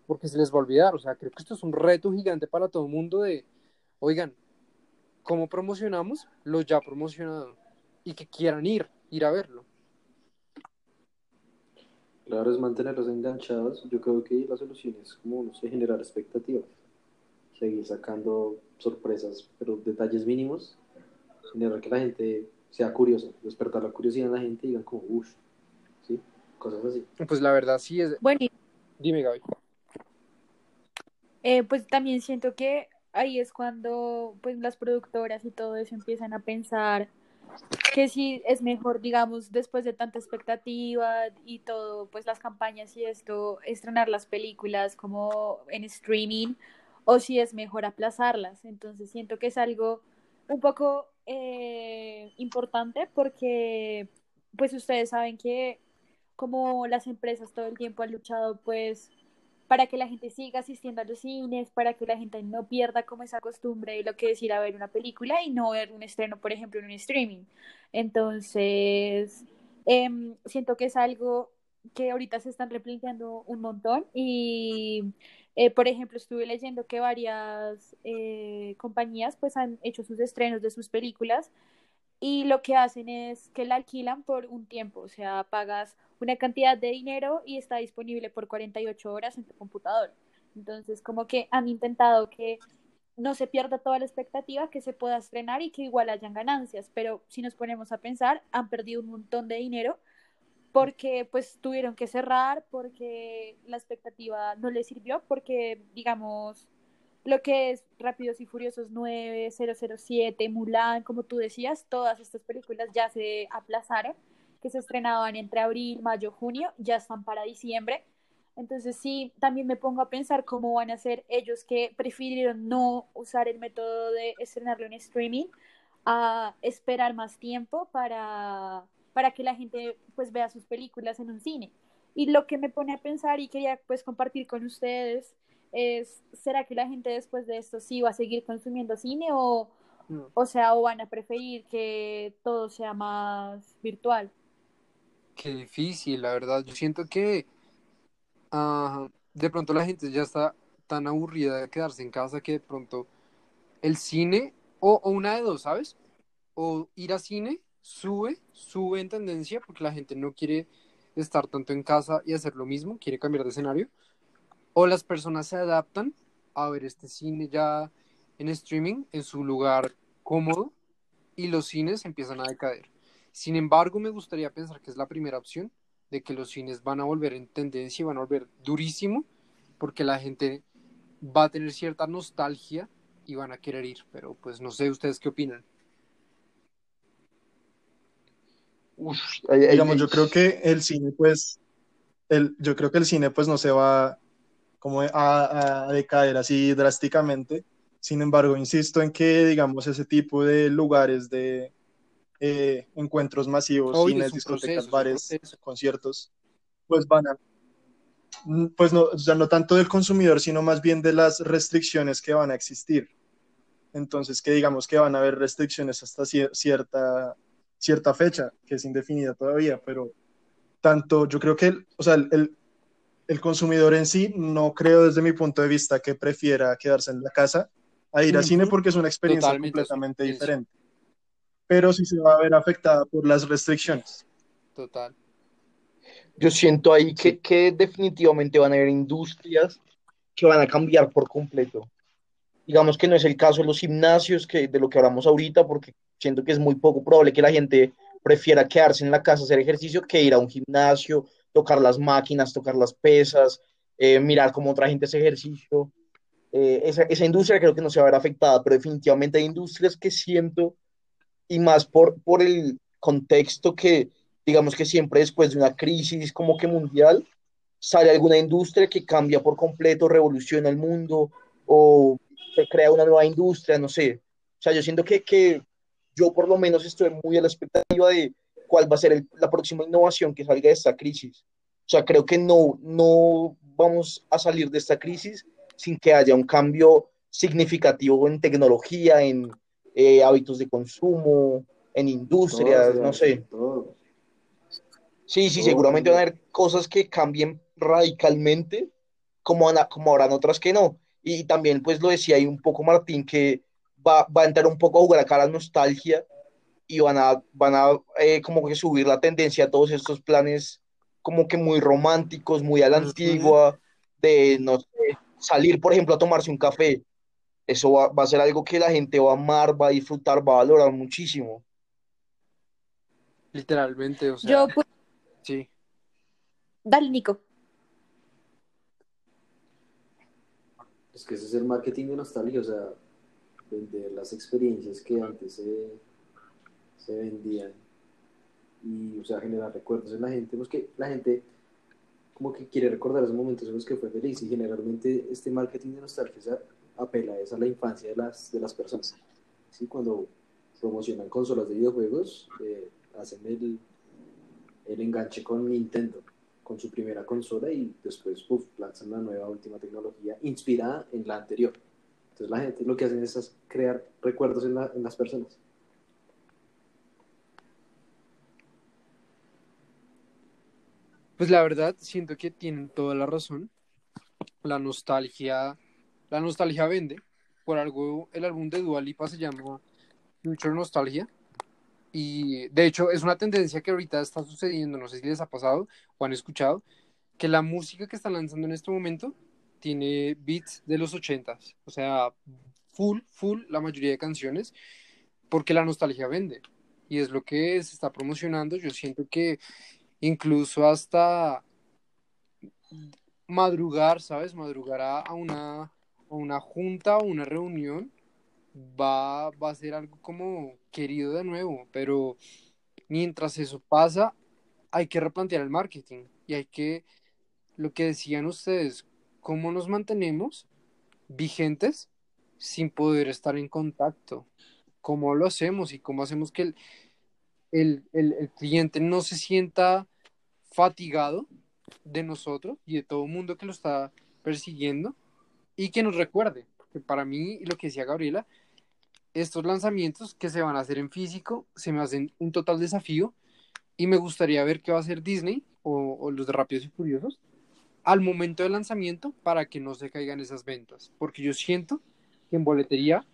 Porque se les va a olvidar, o sea, creo que esto es un reto gigante para todo el mundo de, oigan, ¿cómo promocionamos lo ya promocionado? Y que quieran ir, ir a verlo. Claro, es mantenerlos enganchados. Yo creo que la solución es como, no sé, generar expectativas. Seguir sacando sorpresas, pero detalles mínimos. Generar que la gente sea curiosa, despertar la curiosidad en la gente y digan como, uff, ¿sí? Cosas así. Pues la verdad sí es... Bueno, Dime, Gaby. Eh, pues también siento que ahí es cuando pues las productoras y todo eso empiezan a pensar que si es mejor, digamos, después de tanta expectativa y todo, pues las campañas y esto, estrenar las películas como en streaming o si es mejor aplazarlas. Entonces siento que es algo un poco eh, importante porque pues ustedes saben que como las empresas todo el tiempo han luchado pues para que la gente siga asistiendo a los cines, para que la gente no pierda como esa costumbre de lo que es ir a ver una película y no ver un estreno, por ejemplo, en un streaming. Entonces, em, siento que es algo que ahorita se están replanteando un montón y, eh, por ejemplo, estuve leyendo que varias eh, compañías pues han hecho sus estrenos de sus películas y lo que hacen es que la alquilan por un tiempo, o sea, pagas una cantidad de dinero y está disponible por 48 horas en tu computador. Entonces, como que han intentado que no se pierda toda la expectativa, que se pueda estrenar y que igual hayan ganancias, pero si nos ponemos a pensar, han perdido un montón de dinero porque pues tuvieron que cerrar, porque la expectativa no les sirvió, porque digamos lo que es Rápidos y Furiosos 9, 007, Mulan, como tú decías, todas estas películas ya se aplazaron que se estrenaban entre abril, mayo, junio, ya están para diciembre. Entonces sí, también me pongo a pensar cómo van a ser ellos que prefirieron no usar el método de estrenarlo en streaming a esperar más tiempo para, para que la gente pues vea sus películas en un cine. Y lo que me pone a pensar y quería pues compartir con ustedes es, ¿será que la gente después de esto sí va a seguir consumiendo cine o, o sea, o van a preferir que todo sea más virtual? Qué difícil, la verdad. Yo siento que de pronto la gente ya está tan aburrida de quedarse en casa que de pronto el cine, o, una de dos, ¿sabes? O ir a cine sube, sube en tendencia porque la gente no quiere estar tanto en casa y hacer lo mismo, quiere cambiar de escenario. O las personas se adaptan a ver este cine ya en streaming, en su lugar cómodo, y los cines empiezan a decaer. Sin embargo, me gustaría pensar que es la primera opción de que los cines van a volver en tendencia y van a volver durísimo porque la gente va a tener cierta nostalgia y van a querer ir, pero pues no sé ustedes qué opinan. Digamos, yo creo que el cine pues el, yo creo que el cine pues no se va como a, a decaer así drásticamente. Sin embargo, insisto en que digamos ese tipo de lugares de eh, encuentros masivos, cines, discotecas, bares, conciertos, pues van a, mm, pues no, o no tanto del consumidor, sino más bien de las restricciones que van a existir. Entonces, que digamos que van a haber restricciones hasta cierta, cierta fecha, que es indefinida todavía, pero tanto yo creo que, o sea, el, el consumidor en sí, no creo desde mi punto de vista que prefiera quedarse en la casa a ir al cine porque es una experiencia completamente diferente. Pero sí se va a ver afectada por las restricciones. Total. Yo siento ahí que, que definitivamente van a haber industrias que van a cambiar por completo. Digamos que no es el caso de los gimnasios, que de lo que hablamos ahorita, porque siento que es muy poco probable que la gente prefiera quedarse en la casa a hacer ejercicio que ir a un gimnasio tocar las máquinas, tocar las pesas, eh, mirar cómo otra gente hace ejercicio. Eh, esa, esa, industria creo que no se va a ver afectada, pero definitivamente hay industrias que siento, y más por, por el contexto que, digamos que siempre después de una crisis como que mundial, sale alguna industria que cambia por completo, revoluciona el mundo, o se crea una nueva industria, no sé. O sea, yo siento que, que yo por lo menos estoy muy a la expectativa de cuál va a ser la próxima innovación que salga de esta crisis. O sea, creo que no, no vamos a salir de esta crisis sin que haya un cambio significativo en tecnología, en eh, hábitos de consumo, en industrias, no sé. Sí, sí, seguramente van a haber cosas que cambien radicalmente, como, como habrán otras que no. Y también, pues lo decía ahí un poco Martín, que va, va a entrar un poco a jugar acá la nostalgia y van a, van a eh, como que subir la tendencia a todos estos planes como que muy románticos, muy a la antigua, de, no sé, salir, por ejemplo, a tomarse un café. Eso va, a ser algo que la gente va a amar, va a disfrutar, va a valorar muchísimo. Literalmente, o sea. Yo, pues... Sí. Dale, Nico. Es que ese es el marketing de nostalgia, o sea, vender las experiencias que antes se se vendían y, o sea, generar recuerdos en la gente, pues que la gente como que quiere recordar esos momentos en que fue feliz y generalmente este marketing de nostalgia apela a la infancia de las, de las personas. ¿sí? Cuando promocionan consolas de videojuegos, eh, hacen el, el enganche con Nintendo, con su primera consola y después puff, lanzan la nueva última tecnología inspirada en la anterior. Entonces la gente lo que hacen es crear recuerdos en, la, en las personas. Pues la verdad, siento que tienen toda la razón. La nostalgia, la nostalgia vende. Por algo, el álbum de Dua Lipa se llama Future Nostalgia. Y de hecho, es una tendencia que ahorita está sucediendo. No sé si les ha pasado o han escuchado que la música que están lanzando en este momento tiene beats de los ochentas. O sea, full, full la mayoría de canciones. Porque la nostalgia vende. Y es lo que se está promocionando. Yo siento que incluso hasta madrugar, ¿sabes? Madrugar a, una, a una junta o una reunión va, va a ser algo como querido de nuevo, pero mientras eso pasa, hay que replantear el marketing y hay que, lo que decían ustedes, cómo nos mantenemos vigentes sin poder estar en contacto, cómo lo hacemos y cómo hacemos que el, el cliente no se sienta fatigado de nosotros y de todo el mundo que lo está persiguiendo y que nos recuerde, que para mí, lo que decía Gabriela, estos lanzamientos que se van a hacer en físico se me hacen un total desafío y me gustaría ver qué va a hacer Disney o, los de Rápidos y Furiosos al momento del lanzamiento para que no se caigan esas ventas, porque yo siento que en boletería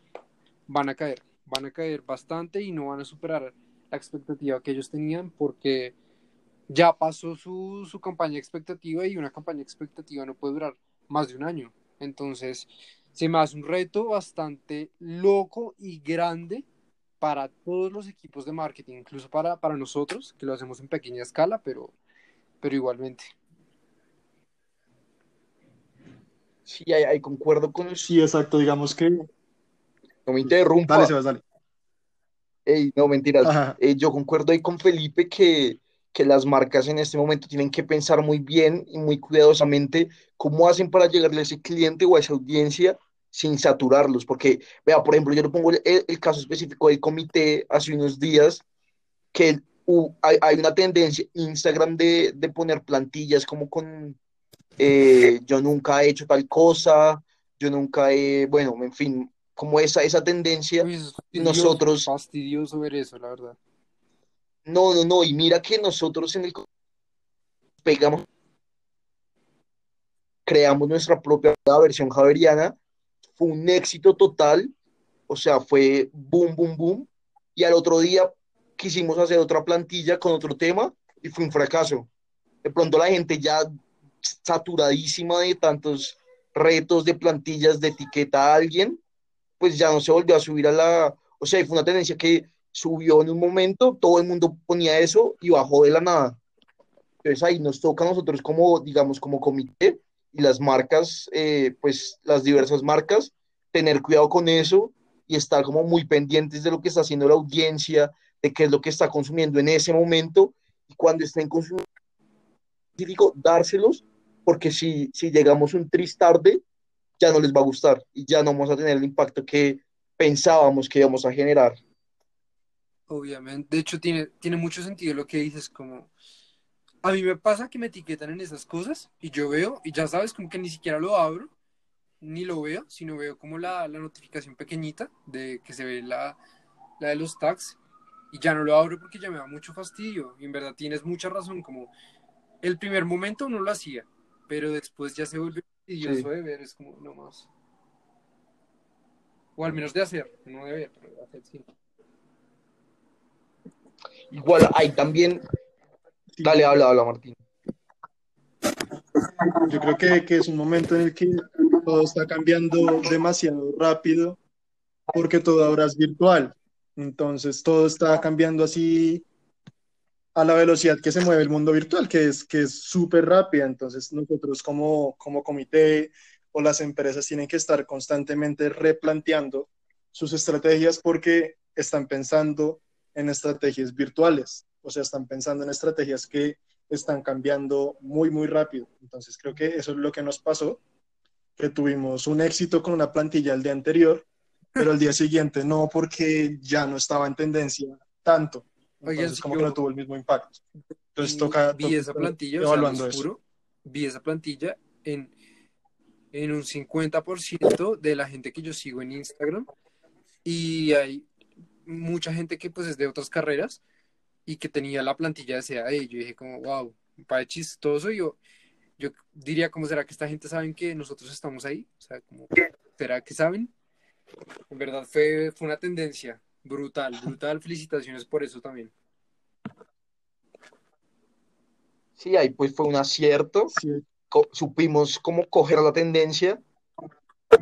van a caer, van a caer bastante y no van a superar la expectativa que ellos tenían porque ya pasó su, su campaña expectativa y una campaña expectativa no puede durar más de un año. Entonces, se me hace un reto bastante loco y grande para todos los equipos de marketing, incluso para, para nosotros, que lo hacemos en pequeña escala, pero, pero igualmente. Sí, ahí, concuerdo con eso. Sí, exacto, digamos que... No me interrumpa. Dale, Sebas, dale. no, mentiras. Eh, yo concuerdo ahí con Felipe que que las marcas en este momento tienen que pensar muy bien y muy cuidadosamente cómo hacen para llegarle a ese cliente o a esa audiencia sin saturarlos, porque, vea, por ejemplo, yo le pongo el, caso específico del comité hace unos días, que hay, hay, una tendencia Instagram de, de, poner plantillas como con eh, yo nunca he hecho tal cosa, yo nunca he, bueno, en fin, como esa, esa tendencia, y nosotros... Fastidioso ver eso, la verdad. No, no, no, y mira que nosotros en el pegamos, creamos nuestra propia versión javeriana, fue un éxito total, o sea, fue boom, boom, boom, y al otro día quisimos hacer otra plantilla con otro tema y fue un fracaso. De pronto la gente ya saturadísima de tantos retos de plantillas de etiqueta a alguien, pues ya no se volvió a subir a la, o sea, fue una tendencia que subió en un momento, todo el mundo ponía eso y bajó de la nada. Entonces ahí nos toca a nosotros como, digamos, como comité y las marcas, eh, pues las diversas marcas, tener cuidado con eso y estar como muy pendientes de lo que está haciendo la audiencia, de qué es lo que está consumiendo en ese momento y cuando estén consumiendo, dárselos, porque si, si llegamos un tris tarde, ya no les va a gustar y ya no vamos a tener el impacto que pensábamos que íbamos a generar. Obviamente, de hecho tiene, tiene mucho sentido lo que dices, como a mí me pasa que me etiquetan en esas cosas y yo veo, y ya sabes, como que ni siquiera lo abro, ni lo veo, sino veo como la, la notificación pequeñita de que se ve la, la, de los tags y ya no lo abro porque ya me da mucho fastidio. Y en verdad tienes mucha razón, como el primer momento no lo hacía, pero después ya se vuelve fastidioso de ver, es como no más. O al menos de hacer, no de ver, pero de hacer sí. Igual hay también. Dale, habla, habla, Martín. Yo creo que, que, es un momento en el que todo está cambiando demasiado rápido porque todo ahora es virtual. Entonces todo está cambiando así a la velocidad que se mueve el mundo virtual, que es que es súper rápida. Entonces nosotros como, como comité o las empresas tienen que estar constantemente replanteando sus estrategias porque están pensando en estrategias virtuales, o sea, están pensando en estrategias que están cambiando muy, muy rápido. Entonces, creo que eso es lo que nos pasó, que tuvimos un éxito con una plantilla el día anterior, pero el día [LAUGHS] siguiente no, porque ya no estaba en tendencia tanto. Entonces, como que no tuvo el mismo impacto. Entonces, toca. Vi esa plantilla, evaluando eso. vi esa plantilla en, en un 50% de la gente que yo sigo en Instagram y hay mucha gente que pues es de otras carreras y que tenía la plantilla de CAE. Yo dije como, wow, para chistoso. Yo, yo diría, ¿cómo será que esta gente saben que nosotros estamos ahí? O sea, como, ¿será que saben? En verdad fue, fue una tendencia brutal, brutal. Felicitaciones por eso también. Sí, ahí pues fue un acierto. Supimos cómo coger la tendencia,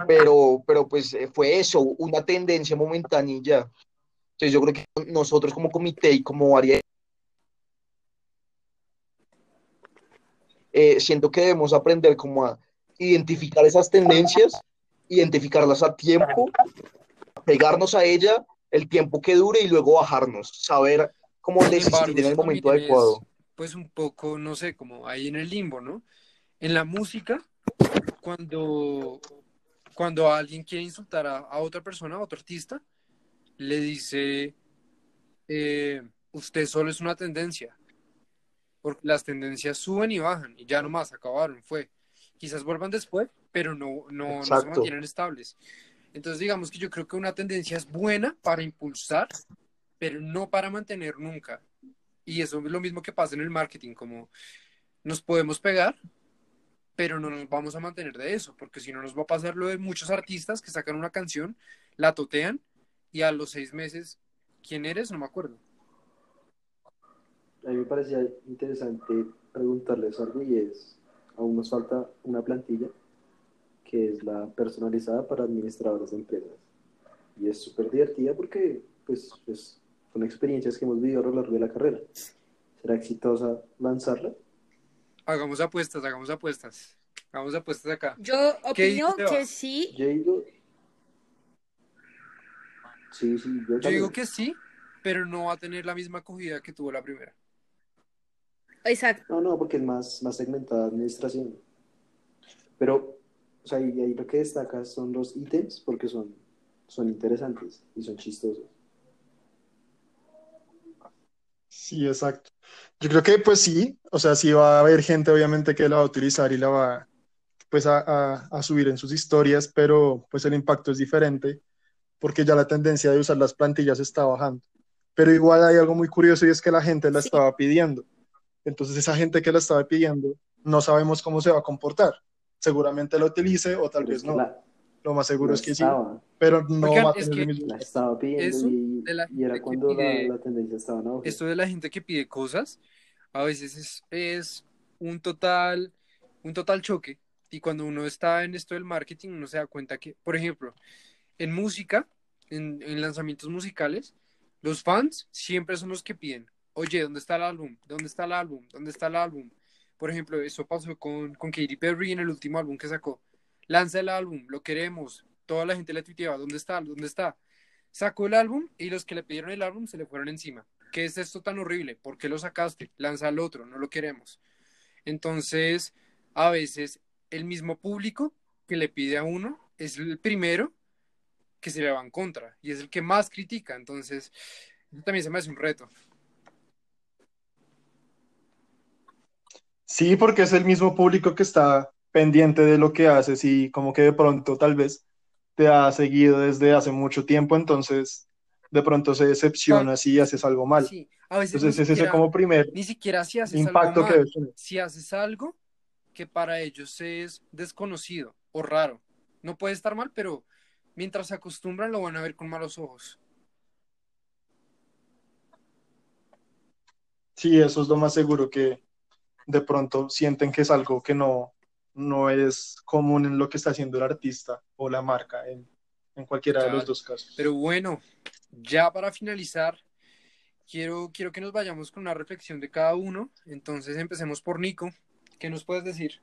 pero, pero pues eh, fue eso, una tendencia momentánea entonces yo creo que nosotros como comité y como área, eh, siento que debemos aprender como a identificar esas tendencias, identificarlas a tiempo, pegarnos a ella el tiempo que dure y luego bajarnos, saber cómo desistir en el momento adecuado. pues un poco, no sé, como ahí en el limbo, ¿no? En la música, cuando, cuando alguien quiere insultar a, a otra persona, a otro artista, le dice, eh, usted solo es una tendencia, porque las tendencias suben y bajan y ya nomás acabaron, fue. Quizás vuelvan después, pero no, no, no se mantienen estables. Entonces digamos que yo creo que una tendencia es buena para impulsar, pero no para mantener nunca. Y eso es lo mismo que pasa en el marketing, como nos podemos pegar, pero no nos vamos a mantener de eso, porque si no nos va a pasar lo de muchos artistas que sacan una canción, la totean y a los seis meses, ¿quién eres? No me acuerdo. A mí me parecía interesante preguntarles algo y es, aún nos falta una plantilla que es la personalizada para administradores de empresas. Y es súper divertida porque pues, pues, son experiencias que hemos vivido a lo largo de la carrera. ¿Será exitosa lanzarla? Hagamos apuestas, hagamos apuestas. Hagamos apuestas acá. Yo opino que sí. Sí, sí, yo, digo que sí, pero no va a tener la misma acogida que tuvo la primera. Exacto. No, no, porque es más, más segmentada administración. Pero, o sea, y ahí lo que destaca son los ítems, porque son, son interesantes y son chistosos. Sí, exacto. Yo creo que pues sí, o sea, sí va a haber gente obviamente que la va a utilizar y la va pues a, a, subir en sus historias, pero pues el impacto es diferente porque ya la tendencia de usar las plantillas está bajando. Pero igual hay algo muy curioso y es que la gente la estaba pidiendo. Entonces esa gente que la estaba pidiendo no sabemos cómo se va a comportar. Seguramente lo utilice o tal vez no. lo más seguro es que sí, pero no va a tener el mismo. La estaba pidiendo y, era cuando la, tendencia estaba en Esto de la gente que pide cosas, a veces es, es un total un total choque y cuando uno está en esto del marketing uno se da cuenta que, por ejemplo, en música, en, en lanzamientos musicales, los fans siempre son los que piden, oye, ¿dónde está el álbum? ¿Dónde está el álbum? ¿Dónde está el álbum? Por ejemplo, eso pasó con, con Katy Perry en el último álbum que sacó. Lanza el álbum, lo queremos. Toda la gente le tuiteaba, ¿dónde está? ¿Dónde está? Sacó el álbum y los que le pidieron el álbum se le fueron encima. ¿Qué es esto tan horrible? ¿Por qué lo sacaste? Lanza el otro, no lo queremos. Entonces, a veces el mismo público que le pide a uno es el primero que se le va en contra y es el que más critica. Entonces, también se me hace un reto. Sí, porque es el mismo público que está pendiente de lo que haces y como que de pronto tal vez te ha seguido desde hace mucho tiempo, entonces de pronto se decepciona si haces algo mal. Sí, a veces entonces ese es como primer ni siquiera si haces impacto algo que Si haces algo que para ellos es desconocido o raro, no puede estar mal, pero mientras se acostumbran lo van a ver con malos ojos. Sí, eso es lo más seguro que de pronto sienten que es algo que no, no es común en lo que está haciendo el artista o la marca en, cualquiera de los dos casos. Pero bueno, ya para finalizar, quiero, quiero que nos vayamos con una reflexión de cada uno. Entonces empecemos por Nico. ¿Qué nos puedes decir?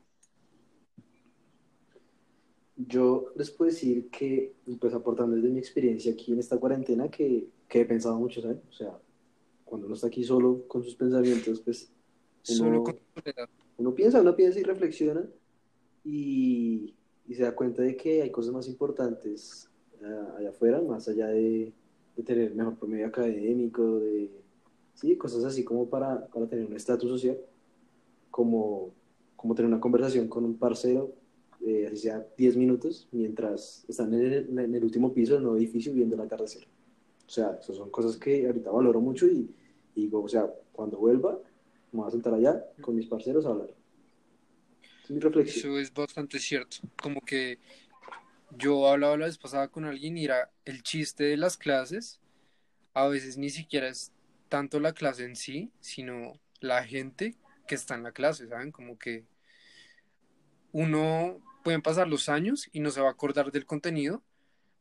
Yo les puedo decir que, pues aportando desde mi experiencia aquí en esta cuarentena, que, que he pensado mucho, ¿sabes? O sea, cuando uno está aquí solo con sus pensamientos, pues uno, uno piensa, uno piensa y reflexiona y, se da cuenta de que hay cosas más importantes eh, allá afuera, más allá de, tener mejor promedio académico, de sí, cosas así como para, para tener un estatus social, como, como tener una conversación con un parcero, eh, así sea 10 minutos, mientras están en el, en el, último piso del nuevo edificio viendo el atardecer. O sea, esas son cosas que ahorita valoro mucho y, y digo, o sea, cuando vuelva, me voy a sentar allá con mis parceros a hablar. Es mi reflexión. Eso es bastante cierto. Como que yo hablaba la vez pasada con alguien y era el chiste de las clases. A veces ni siquiera es tanto la clase en sí, sino la gente que está en la clase, ¿saben? Como que uno pueden pasar los años y no se va a acordar del contenido,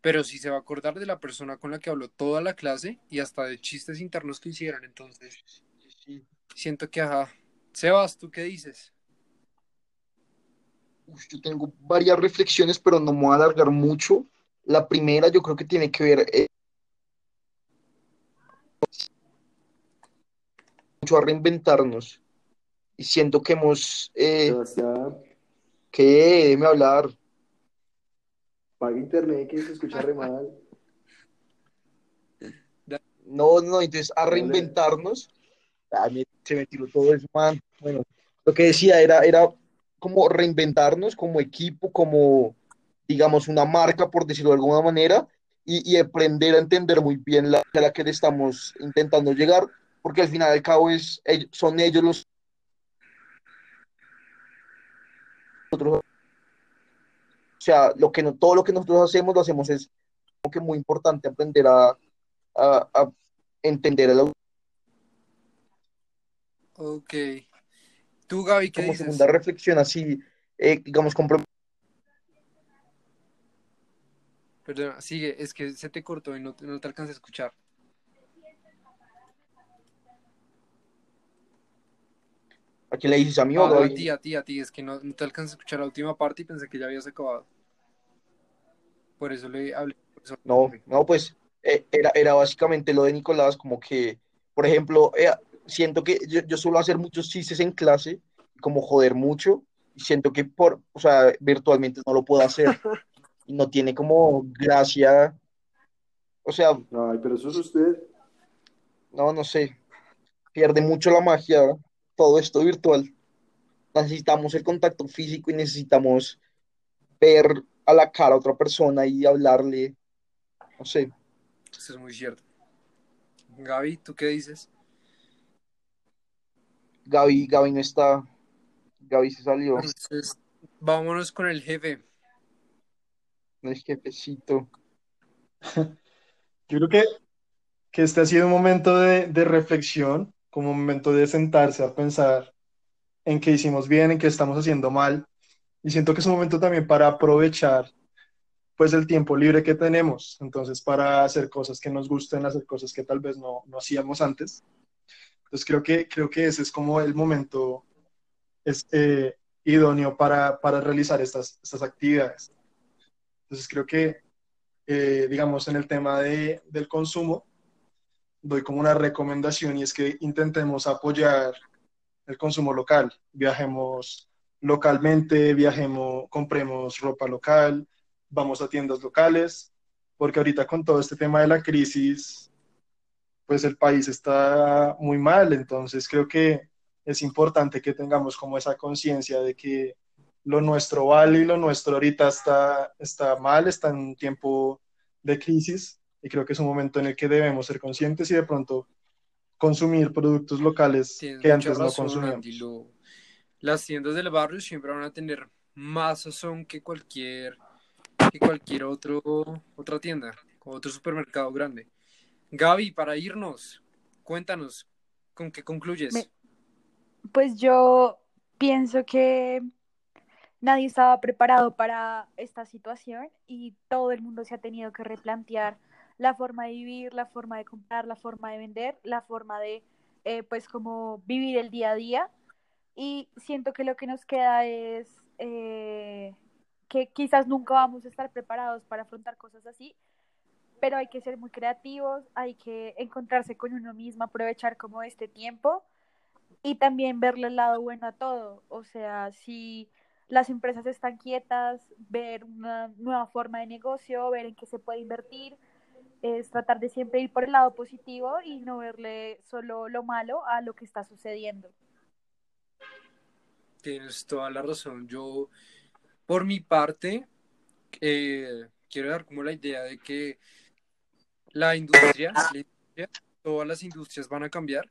pero sí se va a acordar de la persona con la que habló toda la clase y hasta de chistes internos que hicieron. Entonces, siento que, ajá. Sebas, ¿tú qué dices? yo tengo varias reflexiones, pero no me voy a alargar mucho. La primera yo creo que tiene que ver eh, mucho a reinventarnos. Y siento que hemos... Eh, ¿Qué? Déjeme hablar. Paga internet, que se escucha re mal. [LAUGHS] No, no, entonces a reinventarnos. se me tiró todo eso, man. Bueno, lo que decía era, era como reinventarnos como equipo, como, digamos, una marca, por decirlo de alguna manera, y, aprender a entender muy bien la, a la que le estamos intentando llegar, porque al final al cabo es, son ellos los... o sea, lo que no, todo lo que nosotros hacemos, lo hacemos es como que muy importante aprender a, a, entender el Ok. Tú, Gaby, ¿qué como segunda reflexión así, eh, digamos, compro... Perdón, sigue, es que se te cortó y no, no te alcanza a escuchar. ¿A quién le dices a mí o a, ti, a ti, a ti, es que no, no te alcanza a escuchar la última parte y pensé que ya habías acabado. Por eso le hablé. no, no, pues eh, era, era básicamente lo de Nicolás, como que, por ejemplo, eh, siento que yo, yo, suelo hacer muchos chistes en clase, como joder mucho, y siento que por, o sea, virtualmente no lo puedo hacer. y [LAUGHS] no tiene como gracia. O sea. Ay, pero eso es usted. No, no sé. pierde mucho la magia todo esto virtual. Necesitamos el contacto físico y necesitamos ver a la cara a otra persona y hablarle, no sé. Eso es muy cierto. Gaby, ¿tú qué dices? Gaby, Gaby no está. Gaby se salió. Entonces, vámonos con el jefe. El jefecito. [LAUGHS] Yo creo que, que este ha sido un momento de, de reflexión, como momento de sentarse a pensar en qué hicimos bien, en qué estamos haciendo mal. Y siento que es un momento también para aprovechar pues el tiempo libre que tenemos, entonces para hacer cosas que nos gusten, hacer cosas que tal vez no, no hacíamos antes. Entonces creo que, creo que ese es como el momento es, eh, idóneo para, para realizar estas, estas actividades. Entonces creo que, eh, digamos, en el tema de, del consumo, doy como una recomendación y es que intentemos apoyar el consumo local. Viajemos localmente, viajemos, compremos ropa local, vamos a tiendas locales, porque ahorita con todo este tema de la crisis, pues el país está muy mal, entonces creo que es importante que tengamos como esa conciencia de que lo nuestro vale y lo nuestro ahorita está, está mal, está en un tiempo de crisis y creo que es un momento en el que debemos ser conscientes y de pronto consumir productos locales que antes no consumíamos. Las tiendas del barrio siempre van a tener más sazón que cualquier que cualquier otro, otra tienda, otro supermercado grande. Gaby, para irnos, cuéntanos, ¿con qué concluyes? Pues yo pienso que nadie estaba preparado para esta situación y todo el mundo se ha tenido que replantear la forma de vivir, la forma de comprar, la forma de vender, la forma de, eh, pues, como vivir el día a día. Y siento que lo que nos queda es eh, que quizás nunca vamos a estar preparados para afrontar cosas así, pero hay que ser muy creativos, hay que encontrarse con uno mismo, aprovechar como este tiempo y también verle el lado bueno a todo. O sea, si las empresas están quietas, ver una nueva forma de negocio, ver en qué se puede invertir, es tratar de siempre ir por el lado positivo y no verle solo lo malo a lo que está sucediendo. Tienes toda la razón. Yo por mi parte, eh, quiero dar como la idea de que la industria, todas las industrias van a cambiar,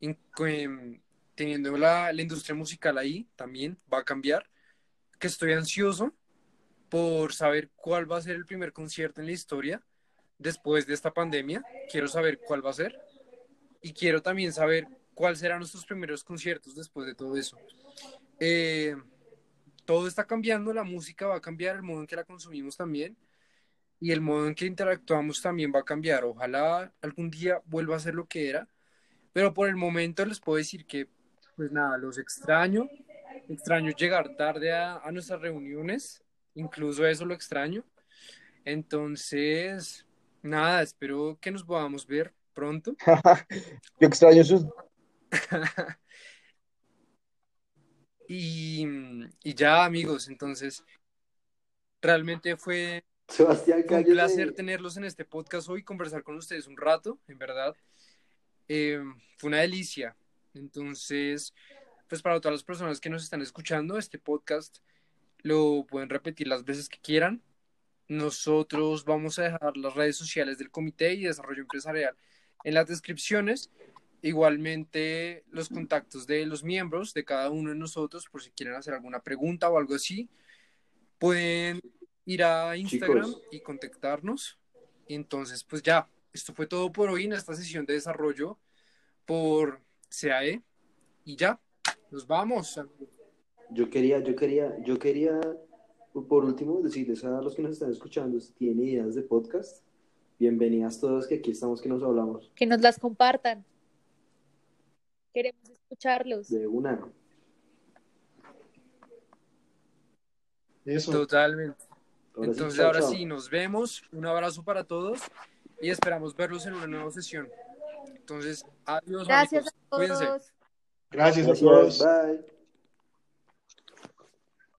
em, teniendo la, la industria musical ahí también va a cambiar, que estoy ansioso por saber cuál va a ser el primer concierto en la historia después de esta pandemia. Quiero saber cuál va a ser y quiero también saber cuáles serán nuestros primeros conciertos después de todo eso. Eh, todo está cambiando, la música va a cambiar, el modo en que la consumimos también y el modo en que interactuamos también va a cambiar. Ojalá algún día vuelva a ser lo que era, pero por el momento les puedo decir que, pues nada, los extraño, extraño llegar tarde a, a nuestras reuniones, incluso eso lo extraño. Entonces, nada, espero que nos podamos ver pronto. [LAUGHS] Yo extraño sus [LAUGHS] Y, y ya, amigos, entonces, realmente fue Sebastián, un placer tenerlos en este podcast hoy, conversar con ustedes un rato, en verdad. Eh, fue una delicia. Entonces, pues para todas las personas que nos están escuchando, este podcast lo pueden repetir las veces que quieran. Nosotros vamos a dejar las redes sociales del Comité y Desarrollo Empresarial en las descripciones Igualmente los contactos de los miembros de cada uno de nosotros, por si quieren hacer alguna pregunta o algo así, pueden ir a Instagram y contactarnos. Entonces, pues ya, esto fue todo por hoy en esta sesión de desarrollo por CAE. Y ya, nos vamos. Yo quería, yo quería, yo quería, por último, decirles a los que nos están escuchando, si tienen ideas de podcast, bienvenidas todos, que aquí estamos, que nos hablamos. Que nos las compartan. Queremos escucharlos. De una. Eso. Totalmente. Entonces, ahora sí, nos vemos. Un abrazo para todos y esperamos verlos en una nueva sesión. Entonces, adiós. Gracias amigos. a todos. Cuídense. Gracias a todos. Bye.